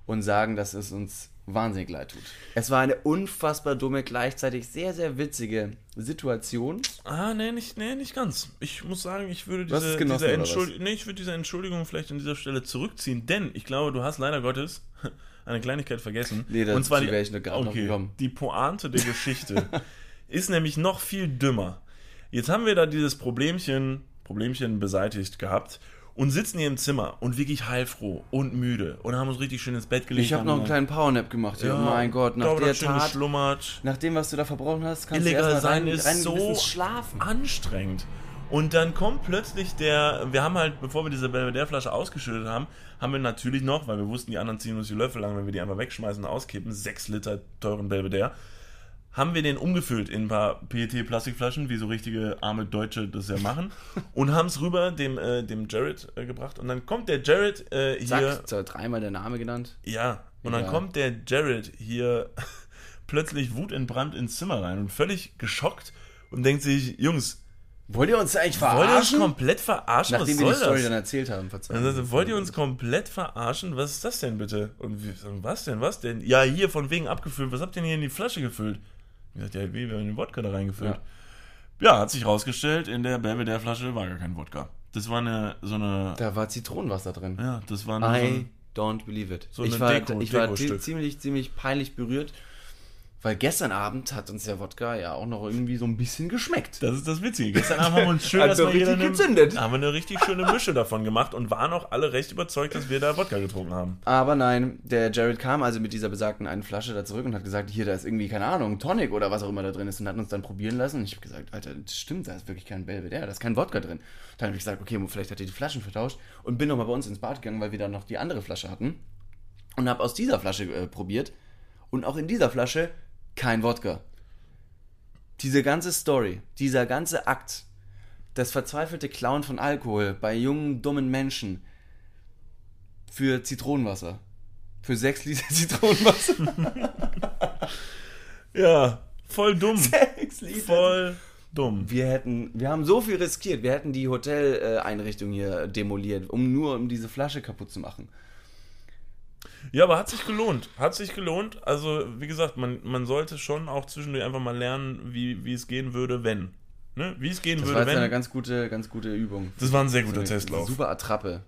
und sagen, dass es uns wahnsinnig leid tut. Es war eine unfassbar dumme, gleichzeitig sehr, sehr witzige Situation. Ah, nee, nicht, nee, nicht ganz. Ich muss sagen, ich würde diese, genossen, diese? Entschuldi nee, ich würde diese Entschuldigung vielleicht an dieser Stelle zurückziehen, denn ich glaube, du hast leider Gottes [laughs] eine Kleinigkeit vergessen. Nee, dazu Und zwar die, wäre ich gerade noch okay, gekommen. die Pointe der [laughs] Geschichte ist nämlich noch viel dümmer. Jetzt haben wir da dieses Problemchen, Problemchen beseitigt gehabt und sitzen hier im Zimmer und wirklich heilfroh und müde und haben uns richtig schön ins Bett gelegt. Ich habe noch einen kleinen Powernap gemacht. Ja, mein Gott, nach der Tat, geschlummert. nach dem, was du da verbrochen hast, kannst illegal du erstmal sein rein, ist rein so schlafen. anstrengend. Und dann kommt plötzlich der, wir haben halt, bevor wir diese Belvedere-Flasche ausgeschüttet haben, haben wir natürlich noch, weil wir wussten, die anderen ziehen uns die Löffel lang, wenn wir die einfach wegschmeißen und auskippen, 6 Liter teuren Belvedere, haben wir den umgefüllt in ein paar PET-Plastikflaschen, wie so richtige arme Deutsche das ja machen, [laughs] und haben es rüber dem, äh, dem Jared äh, gebracht. Und dann kommt der Jared äh, hier. Zack, dreimal der Name genannt. Ja, und dann kommt der Jared hier [laughs] plötzlich wutentbrannt ins Zimmer rein und völlig geschockt und denkt sich, Jungs, Wollt ihr uns eigentlich wollt ihr uns verarschen? komplett verarschen? Nachdem was wir die soll Story das? dann erzählt haben. verzeihen. Also, wollt ihr uns komplett verarschen? Was ist das denn bitte? Und sagen, was denn, was denn? Ja, hier von wegen abgefüllt. Was habt ihr denn hier in die Flasche gefüllt? Ich gesagt, ja, wie, wir haben den Wodka da reingefüllt. Ja, hat sich rausgestellt, in der Belvedere Flasche war gar kein Wodka. Das war eine, so eine, Da war Zitronenwasser drin. ja, das war eine, so I ein, don't believe it. so ich war, Deko- ich war ziemlich, ziemlich peinlich berührt, weil gestern Abend hat uns der Wodka ja auch noch irgendwie so ein bisschen geschmeckt. das ist das Witzige. Gestern Abend haben wir uns schön jeder richtig eine, gezündet. haben wir eine richtig schöne Mische davon gemacht und waren auch alle recht überzeugt, dass wir da Wodka getrunken haben. Aber nein, der Jared kam also mit dieser besagten einen Flasche da zurück und hat gesagt, hier, da ist irgendwie, keine Ahnung, Tonic oder was auch immer da drin ist und hat uns dann probieren lassen. Und ich habe gesagt, Alter, das stimmt, da ist wirklich kein Belvedere, da ist kein Wodka drin. Dann habe ich gesagt, okay, vielleicht hat er die Flaschen vertauscht und bin nochmal bei uns ins Bad gegangen, weil wir dann noch die andere Flasche hatten und habe aus dieser Flasche äh, probiert und auch in dieser Flasche kein Wodka. Diese ganze Story, dieser ganze Akt, das verzweifelte Klauen von Alkohol bei jungen, dummen Menschen für Zitronenwasser. Für sechs Liter [laughs] Zitronenwasser. [laughs] Ja, voll dumm. [laughs] sechs Liter. Voll dumm. Wir hätten, wir haben so viel riskiert. Wir hätten die Hoteleinrichtung hier demoliert, um nur um diese Flasche kaputt zu machen. Ja, aber hat sich gelohnt. Hat sich gelohnt. Also, wie gesagt, man, man sollte schon auch zwischendurch einfach mal lernen, wie, wie es gehen würde, wenn. Ne? Wie es gehen Das würde, war jetzt eine wenn. ganz gute, ganz gute Übung. Das war ein sehr guter eine Testlauf. Super Attrappe.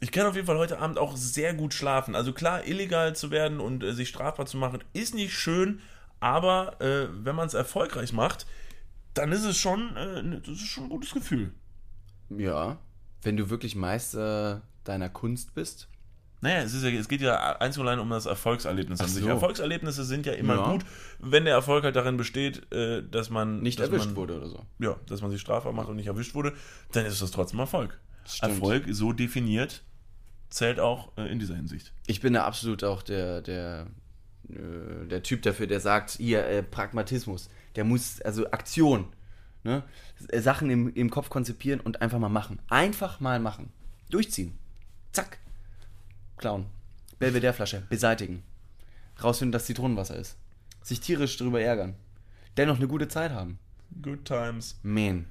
Ich kann auf jeden Fall heute Abend auch sehr gut schlafen. Also klar, illegal zu werden und äh, sich strafbar zu machen, ist nicht schön, aber äh, wenn man es erfolgreich macht, dann ist es schon, äh, ne- das ist schon ein gutes Gefühl. Ja. Wenn du wirklich Meister deiner Kunst bist. Naja, es, ja, es geht ja einzig und allein um das Erfolgserlebnis an Ach sich. so. Erfolgserlebnisse sind ja immer Ja. gut, wenn der Erfolg halt darin besteht, äh, dass man Nicht dass erwischt man, wurde oder so. Ja, dass man sich strafbar macht und nicht erwischt wurde, dann ist das trotzdem Erfolg. Stimmt. Erfolg so definiert zählt auch äh, in dieser Hinsicht. Ich bin da absolut auch der, der, äh, der Typ dafür, der sagt, hier, äh, Pragmatismus. Der muss, also Aktion. Ne? Sachen im, im Kopf konzipieren und einfach mal machen. Einfach mal machen. Durchziehen. Zack. Klauen. Belvedere-Flasche. Beseitigen. Rausfinden, dass Zitronenwasser ist. Sich tierisch drüber ärgern. Dennoch eine gute Zeit haben. Good times. Man.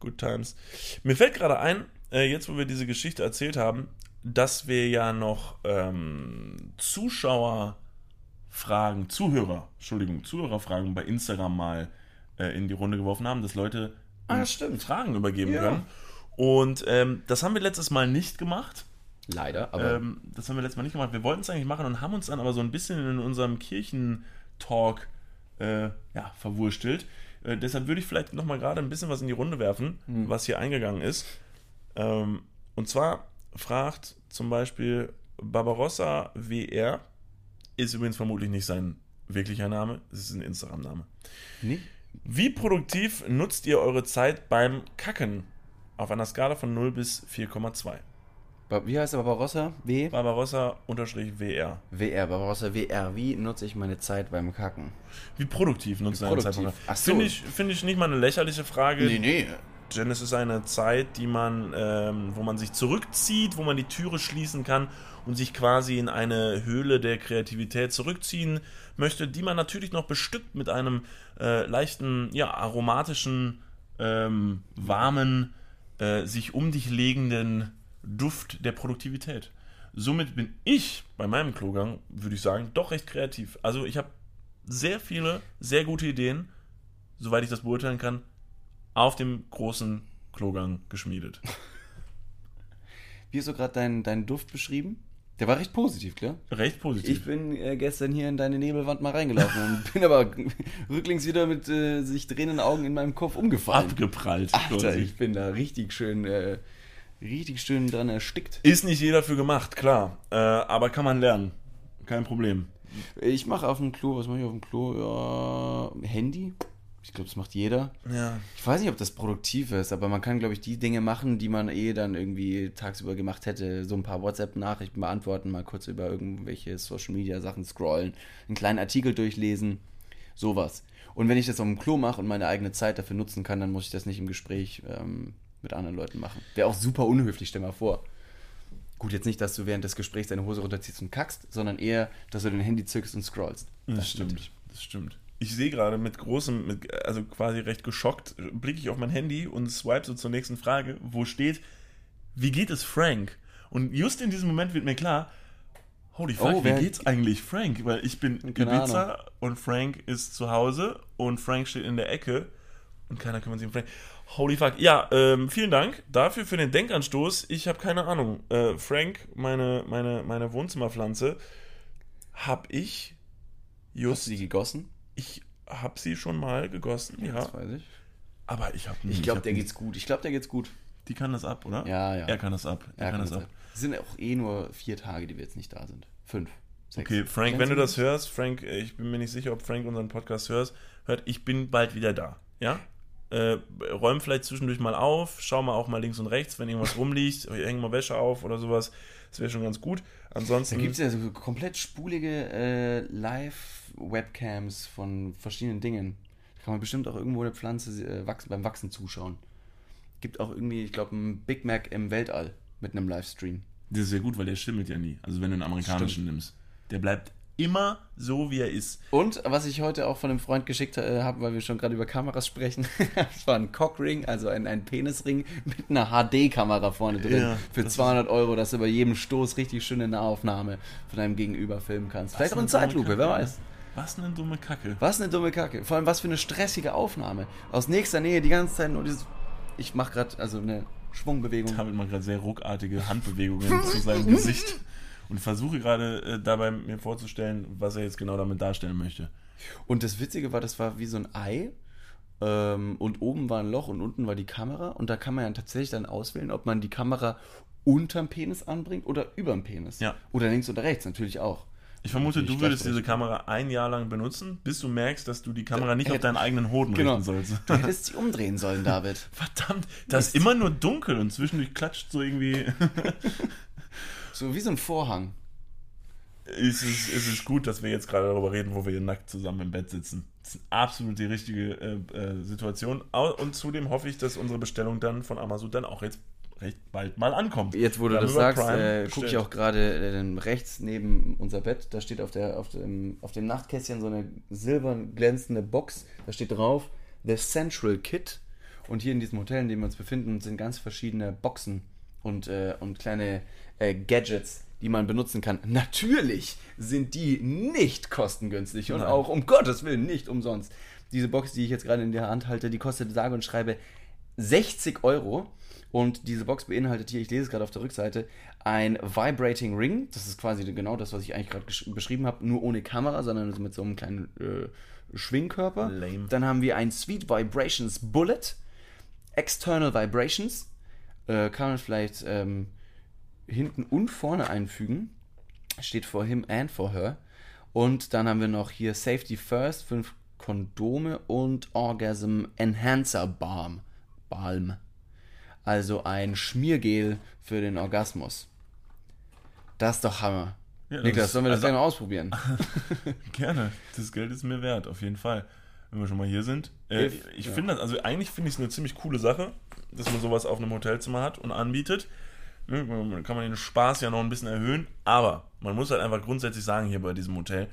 Good times. Mir fällt gerade ein, äh, jetzt wo wir diese Geschichte erzählt haben, dass wir ja noch ähm, Zuschauerfragen, Zuhörer, Entschuldigung, Zuhörerfragen bei Instagram mal äh, in die Runde geworfen haben, dass Leute Ah. Fragen übergeben Ja. können. Und ähm, das haben wir letztes Mal nicht gemacht. Leider, aber Ähm, das haben wir letztes Mal nicht gemacht. Wir wollten es eigentlich machen und haben uns dann aber so ein bisschen in unserem Kirchentalk äh, ja, verwurstelt. Äh, deshalb würde ich vielleicht nochmal gerade ein bisschen was in die Runde werfen, Hm. was hier eingegangen ist. Ähm, und zwar fragt zum Beispiel Barbarossa WR, ist übrigens vermutlich nicht sein wirklicher Name, es ist ein Instagram-Name. nicht. Wie produktiv nutzt ihr eure Zeit beim Kacken? Auf einer Skala von 0 bis 4,2. Wie heißt der Barbarossa? W? Barbarossa-WR. WR, Barbarossa WR. Wie nutze ich meine Zeit beim Kacken? Wie produktiv Wie deine produktiv? Zeit? Ach so. Finde ich, finde ich nicht mal eine lächerliche Frage, nee. denn es ist eine Zeit, die man, ähm, wo man sich zurückzieht, wo man die Türe schließen kann und sich quasi in eine Höhle der Kreativität zurückziehen möchte, die man natürlich noch bestückt mit einem äh, leichten, ja, aromatischen, ähm, warmen, äh, sich um dich legenden Duft der Produktivität. Somit bin ich bei meinem Klogang, würde ich sagen, doch recht kreativ. Also ich habe sehr viele, sehr gute Ideen, soweit ich das beurteilen kann, auf dem großen Klogang geschmiedet. [laughs] Wie hast du gerade deinen deinen Duft beschrieben? Der war recht positiv, klar? Recht positiv. Ich bin äh, gestern hier in deine Nebelwand mal reingelaufen und [laughs] bin aber [laughs] rücklings wieder mit äh, sich drehenden Augen in meinem Kopf umgefallen. abgeprallt. Alter, ich bin da richtig schön, äh, richtig schön dran erstickt. Ist nicht jeder für gemacht, klar. Äh, aber kann man lernen. Kein Problem. Ich mache auf dem Klo, was mache ich auf dem Klo? Ja, Handy. Ich glaube, das macht jeder. Ja. Ich weiß nicht, ob das produktiv ist, aber man kann, glaube ich, die Dinge machen, die man eh dann irgendwie tagsüber gemacht hätte. So ein paar WhatsApp-Nachrichten beantworten, mal kurz über irgendwelche Social-Media-Sachen scrollen, einen kleinen Artikel durchlesen, sowas. Und wenn ich das auf dem Klo mache und meine eigene Zeit dafür nutzen kann, dann muss ich das nicht im Gespräch ähm, mit anderen Leuten machen. Wäre auch super unhöflich, stell mal vor. Gut, jetzt nicht, dass du während des Gesprächs deine Hose runterziehst und kackst, sondern eher, dass du dein Handy zückst und scrollst. Das, Das stimmt. natürlich. Das stimmt. ich sehe gerade mit großem, mit, also quasi recht geschockt, blicke ich auf mein Handy und swipe so zur nächsten Frage, wo steht, wie geht es Frank? Und just in diesem Moment wird mir klar, holy fuck, Oh, wie geht's eigentlich Frank? Weil ich bin Ibiza und Frank ist zu Hause und Frank steht in der Ecke und keiner kümmert sich um Frank. Holy fuck. Ja, ähm, vielen Dank dafür für den Denkanstoß. Ich habe keine Ahnung. Äh, Frank, meine, meine, meine Wohnzimmerpflanze, habe ich Hast just du die gegossen? ich habe sie schon mal gegossen, ja. Das weiß ich. Aber ich habe Ich glaube, der geht's gut. Ich glaube, der geht's gut. Die kann das ab, oder? Ja, ja. Er kann das ab. Er, kann das ab. Es sind auch eh nur vier Tage, die wir jetzt nicht da sind. Fünf. Sechs. Okay, Frank, Kennst wenn du das hörst, Frank, äh, ich bin mir nicht sicher, ob Frank unseren Podcast hörst, hört, ich bin bald wieder da. Ja? Äh, räum vielleicht zwischendurch mal auf, schau mal auch mal links und rechts, wenn irgendwas [laughs] rumliegt, häng mal Wäsche auf oder sowas. Das wäre schon ganz gut. Ansonsten. Da gibt es ja so komplett spulige äh, Live-Webcams von verschiedenen Dingen. Da kann man bestimmt auch irgendwo eine Pflanze äh, wachsen, beim Wachsen zuschauen. Gibt auch irgendwie, ich glaube, ein Big Mac im Weltall mit einem Livestream. das ist ja gut, weil der schimmelt ja nie. Also wenn du einen amerikanischen nimmst. Der bleibt immer so, wie er ist. Und was ich heute auch von einem Freund geschickt äh, habe, weil wir schon gerade über Kameras sprechen, [laughs] das war ein Cockring, also ein, ein Penisring mit einer HD-Kamera vorne drin. Ja, für das 200 Euro, dass du bei jedem Stoß richtig schöne Nahaufnahme von deinem Gegenüber filmen kannst. Vielleicht auch in Zeitlupe, Kacke. wer weiß. Was eine dumme Kacke. Was eine dumme Kacke. Vor allem, was für eine stressige Aufnahme. Aus nächster Nähe die ganze Zeit nur dieses. Ich mache gerade also eine Schwungbewegung. David macht gerade sehr ruckartige Handbewegungen zu seinem [laughs] Gesicht und versuche gerade äh, dabei mir vorzustellen, was er jetzt genau damit darstellen möchte. Und das Witzige war, das war wie so ein Ei. Ähm, und oben war ein Loch und unten war die Kamera. Und da kann man ja tatsächlich dann auswählen, ob man die Kamera unterm Penis anbringt oder überm Penis. Ja. Oder links oder rechts, natürlich auch. Ich vermute, Natürlich du würdest diese. Kamera ein Jahr lang benutzen, bis du merkst, dass du die Kamera nicht auf deinen eigenen Hoden Genau. richten sollst. Du hättest sie umdrehen sollen, David. [laughs] Verdammt, das ist immer nur dunkel und zwischendurch klatscht so irgendwie. [laughs] So wie so ein Vorhang. es, ist, es ist gut, dass wir jetzt gerade darüber reden, wo wir hier nackt zusammen im Bett sitzen. Das ist absolut die richtige äh, äh, Situation. Und zudem hoffe ich, dass unsere Bestellung dann von Amazon dann auch jetzt recht bald mal ankommt. Jetzt, wo du das sagst, äh, gucke ich auch gerade äh, rechts neben unser Bett. Da steht auf, der, auf, dem, auf dem Nachtkästchen so eine silbern glänzende Box. Da steht drauf The Central Kit. Und hier in diesem Hotel, in dem wir uns befinden, sind ganz verschiedene Boxen und, äh, und kleine äh, Gadgets, die man benutzen kann. Natürlich sind die nicht kostengünstig und Nein. auch um Gottes Willen nicht umsonst. Diese Box, die ich jetzt gerade in der Hand halte, die kostet sage und schreibe 60 Euro. Und diese Box beinhaltet hier, ich lese es gerade auf der Rückseite, ein Vibrating Ring. Das ist quasi genau das, was ich eigentlich gerade beschrieben habe, nur ohne Kamera, sondern mit so einem kleinen äh, Schwingkörper. Lame. Dann haben wir ein Sweet Vibrations Bullet, External Vibrations. Äh, kann man vielleicht ähm, hinten und vorne einfügen. Steht for him and for her. Und dann haben wir noch hier Safety First, fünf Kondome und Orgasm Enhancer Balm. Balm. Also ein Schmiergel für den Orgasmus. Das ist doch Hammer. Ja, Niklas, sollen wir das also- gleich mal ausprobieren? [laughs] Gerne. Das Geld ist mir wert, auf jeden Fall. Wenn wir schon mal hier sind. Äh, If- ich ja. finde das, also eigentlich finde ich es eine ziemlich coole Sache, dass man sowas auf einem Hotelzimmer hat und anbietet. Ne, Kann man den Spaß ja noch ein bisschen erhöhen, aber man muss halt einfach grundsätzlich sagen hier bei diesem Hotel,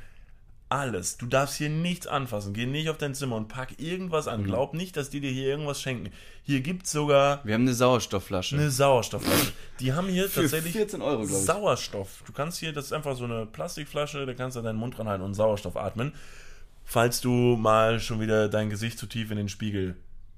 alles, du darfst hier nichts anfassen, geh nicht auf dein Zimmer und pack irgendwas Mhm. an. Glaub nicht, dass die dir hier irgendwas schenken. Hier gibt es sogar Wir haben eine Sauerstoffflasche. eine Sauerstoffflasche. Die haben hier Für tatsächlich 14 Euro. Sauerstoff. Du kannst hier, das ist einfach so eine Plastikflasche, da kannst du deinen Mund dran halten und Sauerstoff atmen. Falls du mal schon wieder dein Gesicht zu tief in den Spiegel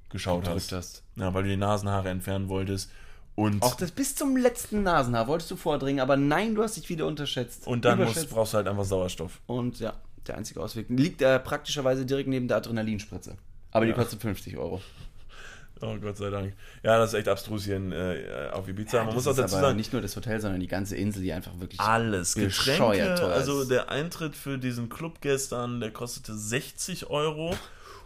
geschaut hast. hast. Ja, weil du die Nasenhaare entfernen wolltest. Und, Auch das bis zum letzten Nasenhaar wolltest du vordringen, aber nein, du hast dich wieder unterschätzt. und dann musst, brauchst du halt einfach Sauerstoff. Und ja, der einzige Ausweg liegt da praktischerweise direkt neben der Adrenalinspritze. Aber die Ja. kostet 50 Euro. Oh Gott sei Dank. Ja, das ist echt abstrus hier in, äh, auf Ibiza. Man Das muss auch dazu sagen, nicht nur das Hotel, sondern die ganze Insel, die einfach wirklich Alles. Getränke, also der Eintritt für diesen Club gestern, der kostete 60 Euro.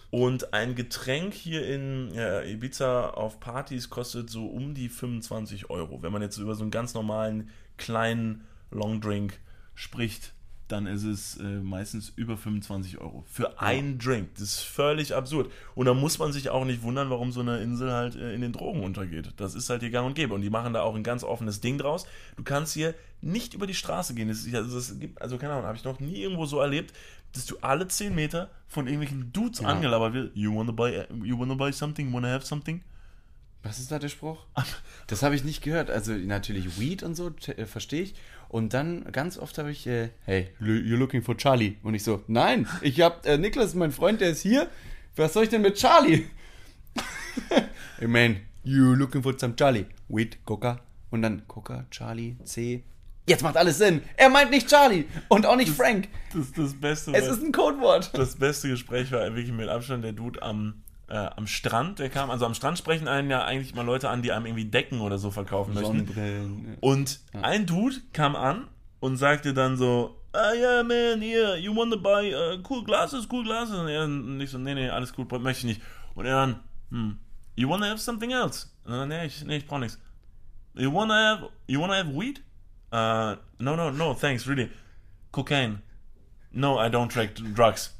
Und ein Getränk hier in ja, Ibiza auf Partys kostet so um die 25 Euro. Wenn man jetzt über so einen ganz normalen kleinen Longdrink spricht, dann ist es äh, meistens über 25 Euro. Für einen Drink. Das ist völlig absurd. Und da muss man sich auch nicht wundern, warum so eine Insel halt äh, in den Drogen untergeht. Das ist halt hier gang und gäbe. Und die machen da auch ein ganz offenes Ding draus. Du kannst hier nicht über die Straße gehen. Das ist, also, das gibt, also keine Ahnung, habe ich noch nie irgendwo so erlebt. dass du alle 10 Meter von irgendwelchen Dudes Ja. angelabert wirst. You wanna buy, you wanna buy something? Wanna have something? Was ist da der Spruch? [laughs] Das habe ich nicht gehört. Also natürlich Weed und so, äh, verstehe ich. Und dann ganz oft habe ich, äh, hey, you're looking for Charlie. Und ich so, nein, ich habe, äh, Niklas, mein Freund, der ist hier. Was soll ich denn mit Charlie? hey man, you looking for some Charlie. Weed, Coca. Und dann Coca, Charlie, C. Jetzt macht alles Sinn. Er meint nicht Charlie und auch nicht Frank. Das ist das Beste. Es ist ein Codewort. das beste Gespräch war wirklich mit Abstand der Dude am, äh, am Strand. Der kam, also am Strand sprechen einen ja eigentlich mal Leute an, die einem irgendwie Decken oder so verkaufen möchten. Und ein Dude kam an und sagte dann so, ah yeah man, yeah, you wanna buy uh, cool glasses, cool glasses? Und er nicht so, nee, nee, alles gut, möchte ich nicht. Und er dann, hm, you wanna have something else? Und dann, nee, ich, nee, ich brauch nichts. You wanna have, you wanna have weed? Uh, no, no, no, thanks, really. Cocaine. No, I don't take drugs.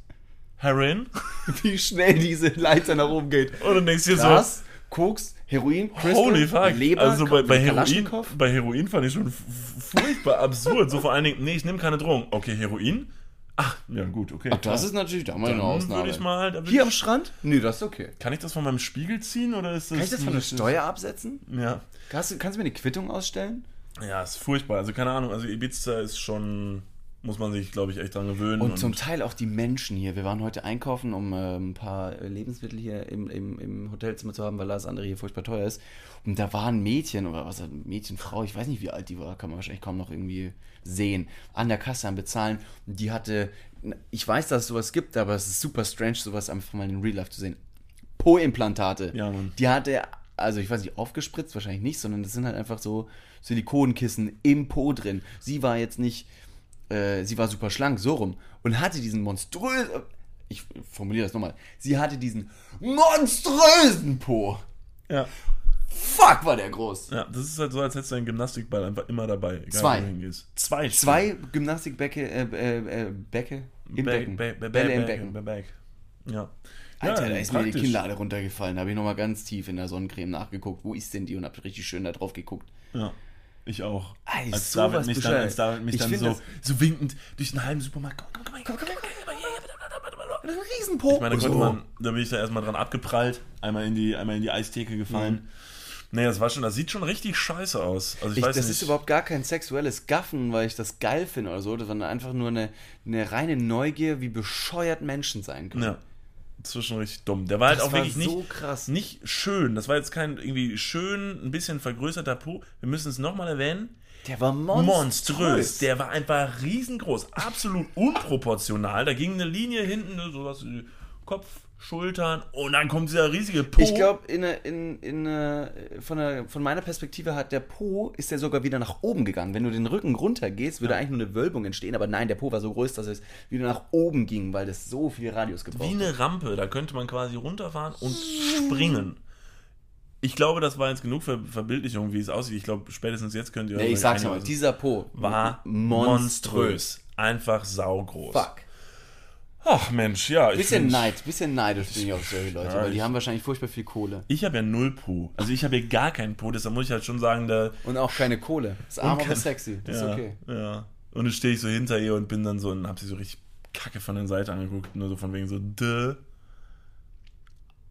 Heroin? [laughs] Wie schnell diese Leiter nach oben geht. Und dann denkst du dir so, Gras, Koks, Heroin, Crystal, Holy fuck. Leber, also bei, bei, Heroin, bei Heroin fand ich schon furchtbar absurd. So vor allen Dingen, nee, ich nehme keine Drogen. Okay, Heroin? Ach, ja gut, okay. Ach, das ist natürlich da mal eine Ausnahme. würde ich mal, würd Hier am ich, Strand? Nee, das ist okay. kann ich das von meinem Spiegel ziehen oder ist das Kann ich das von der Steuer absetzen? Ja. Kannst du, kannst du mir eine Quittung ausstellen? Ja, ist furchtbar. Also keine Ahnung, also Ibiza ist schon muss man sich glaube ich echt dran gewöhnen Und zum Teil auch die Menschen hier. Wir waren heute einkaufen, um äh, ein paar Lebensmittel hier im, im, im Hotelzimmer zu haben, weil das andere hier furchtbar teuer ist. Und da war ein Mädchen oder was, ein Mädchen, Frau, ich weiß nicht, wie alt die war, kann man wahrscheinlich kaum noch irgendwie sehen, an der Kasse am Bezahlen. Und die hatte, ich weiß, dass es sowas gibt, aber es ist super strange, sowas einfach mal in Real Life zu sehen. Po-Implantate. Ja, Mann. Die hatte, also ich weiß nicht, aufgespritzt wahrscheinlich nicht, sondern das sind halt einfach so Silikonkissen im Po drin. Sie war jetzt nicht, äh, sie war super schlank, so rum. Und hatte diesen monströsen, ich formuliere das nochmal, sie hatte diesen monströsen Po. ja. Fuck, war der groß. ja, das ist halt so, als hättest du einen Gymnastikball einfach immer dabei, egal Zwei. wo du hingehst. Zwei. Zwei Gymnastikbecke, äh, äh, äh, Becke im Becken. Bälle im Becken. Back. Ja. Alter, ja, da ist mir die praktisch. Kinnlade runtergefallen. Da habe ich nochmal ganz tief in der Sonnencreme nachgeguckt. Wo ist denn die? Und habe richtig schön da drauf geguckt. Ja. Ich auch. Ey, als, sowas David mich dann, als David mich Ich dann so, so winkend durch den halben Supermarkt. Komm, komm, komm, komm, komm, komm, komm, Ein Riesenpo. Ich meine, da, So. man, da bin ich da erstmal dran abgeprallt, einmal in die, einmal in die Eistheke gefallen. Nee, das war schon, das sieht schon richtig scheiße aus. Also ich, Ich, weiß das nicht. ist überhaupt gar kein sexuelles Gaffen, weil ich das geil finde oder so. Das war einfach nur eine, eine reine Neugier, wie bescheuert Menschen sein können. Ja. Schon richtig dumm. Der war halt Das auch war wirklich so nicht, krass. nicht schön. Das war jetzt kein irgendwie schön, ein bisschen vergrößerter Po. Wir müssen es nochmal erwähnen. Der war monströs. Monströs. Der war einfach riesengroß. Absolut unproportional. Da ging eine Linie hinten, sowas wie Kopf, Schultern und dann kommt dieser riesige Po. Ich glaube, in, in, in, äh, von, von meiner Perspektive hat der Po, ist der sogar wieder nach oben gegangen. Wenn du den Rücken runter gehst, würde eigentlich nur eine Wölbung entstehen. Aber nein, der Po war so groß, dass es wieder nach oben ging, weil das so viel Radius gebraucht Wie hat. eine Rampe, da könnte man quasi runterfahren und springen. Ich glaube, das war jetzt genug Ver Verbildlichung, wie es aussieht. Ich glaube, spätestens jetzt könnt ihr. Nee, ich sag's mal, dieser Po war monströs. monströs. Einfach saugroß. Fuck. Ach Mensch, ja. Bisschen Neid, bisschen neidisch bin ich auf solche Leute, Ja, weil die haben wahrscheinlich furchtbar viel Kohle. Ich habe ja null Po. Also ich habe ja gar keinen Po, deshalb muss ich halt schon sagen, da. Und auch keine Kohle. Ist arm, aber sexy. Das ja, ist okay. Ja. Und dann stehe ich so hinter ihr und bin dann so und hab sie so richtig kacke von der Seite angeguckt. Nur so von wegen so, duh.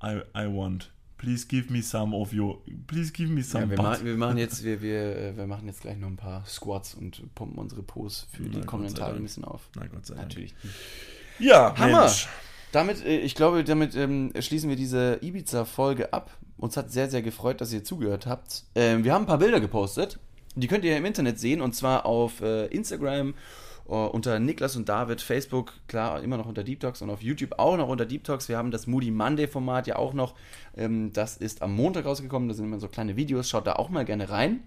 I, I want. Please give me some of your. Please give me some Ja, wir, machen, wir, machen jetzt, [laughs] wir, wir, äh, wir machen jetzt gleich noch ein paar Squats und pumpen unsere Pos für die Na, kommenden Gott sei Tage ein bisschen auf. Na Gott sei Dank. Natürlich. Ja, Hammer! Mensch. Damit, äh, ich glaube, damit ähm, schließen wir diese Ibiza-Folge ab. Uns hat sehr, sehr gefreut, dass ihr zugehört habt. Ähm, wir haben ein paar Bilder gepostet. Die könnt ihr im Internet sehen und zwar auf äh, Instagram äh, unter Niklas und David, Facebook, klar, immer noch unter Deep Talks und auf YouTube auch noch unter Deep Talks. Wir haben das Moody Monday-Format ja auch noch. Ähm, das ist am Montag rausgekommen. Da sind immer so kleine Videos. Schaut da auch mal gerne rein.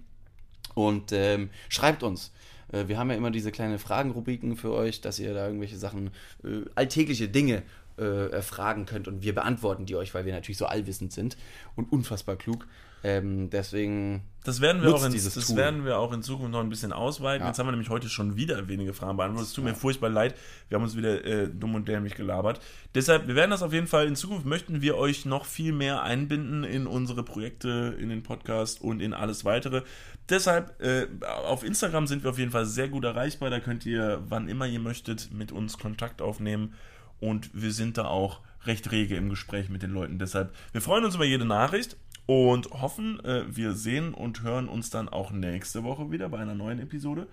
Und ähm, schreibt uns. Äh, Wir haben ja immer diese kleinen Fragenrubriken für euch, dass ihr da irgendwelche Sachen, äh, alltägliche Dinge äh, erfragen könnt und wir beantworten die euch, weil wir natürlich so allwissend sind und unfassbar klug. Ähm, deswegen Das werden, wir auch in, das Tool. werden wir auch in Zukunft noch ein bisschen ausweiten. Ja. Jetzt haben wir nämlich heute schon wieder wenige Fragen beantwortet. Es tut mir furchtbar leid. Wir haben uns wieder äh, dumm und dämlich gelabert. Deshalb, wir werden das auf jeden Fall in Zukunft möchten wir euch noch viel mehr einbinden in unsere Projekte, in den Podcast und in alles weitere. Deshalb, äh, auf Instagram sind wir auf jeden Fall sehr gut erreichbar. Da könnt ihr, wann immer ihr möchtet, mit uns Kontakt aufnehmen. Und wir sind da auch recht rege im Gespräch mit den Leuten. Deshalb, wir freuen uns über jede Nachricht und hoffen, äh, wir sehen und hören uns dann auch nächste Woche wieder bei einer neuen Episode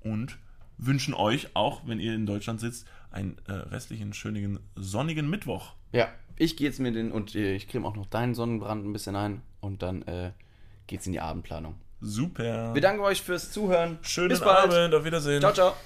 und wünschen euch, auch wenn ihr in Deutschland sitzt, einen äh, restlichen, schönen, sonnigen Mittwoch. Ja, ich gehe jetzt mir den und äh, ich creme auch noch deinen Sonnenbrand ein bisschen ein und dann äh, geht's in die Abendplanung. Super. Wir danken euch fürs Zuhören. Schönen. Abend, auf Wiedersehen. Ciao, ciao.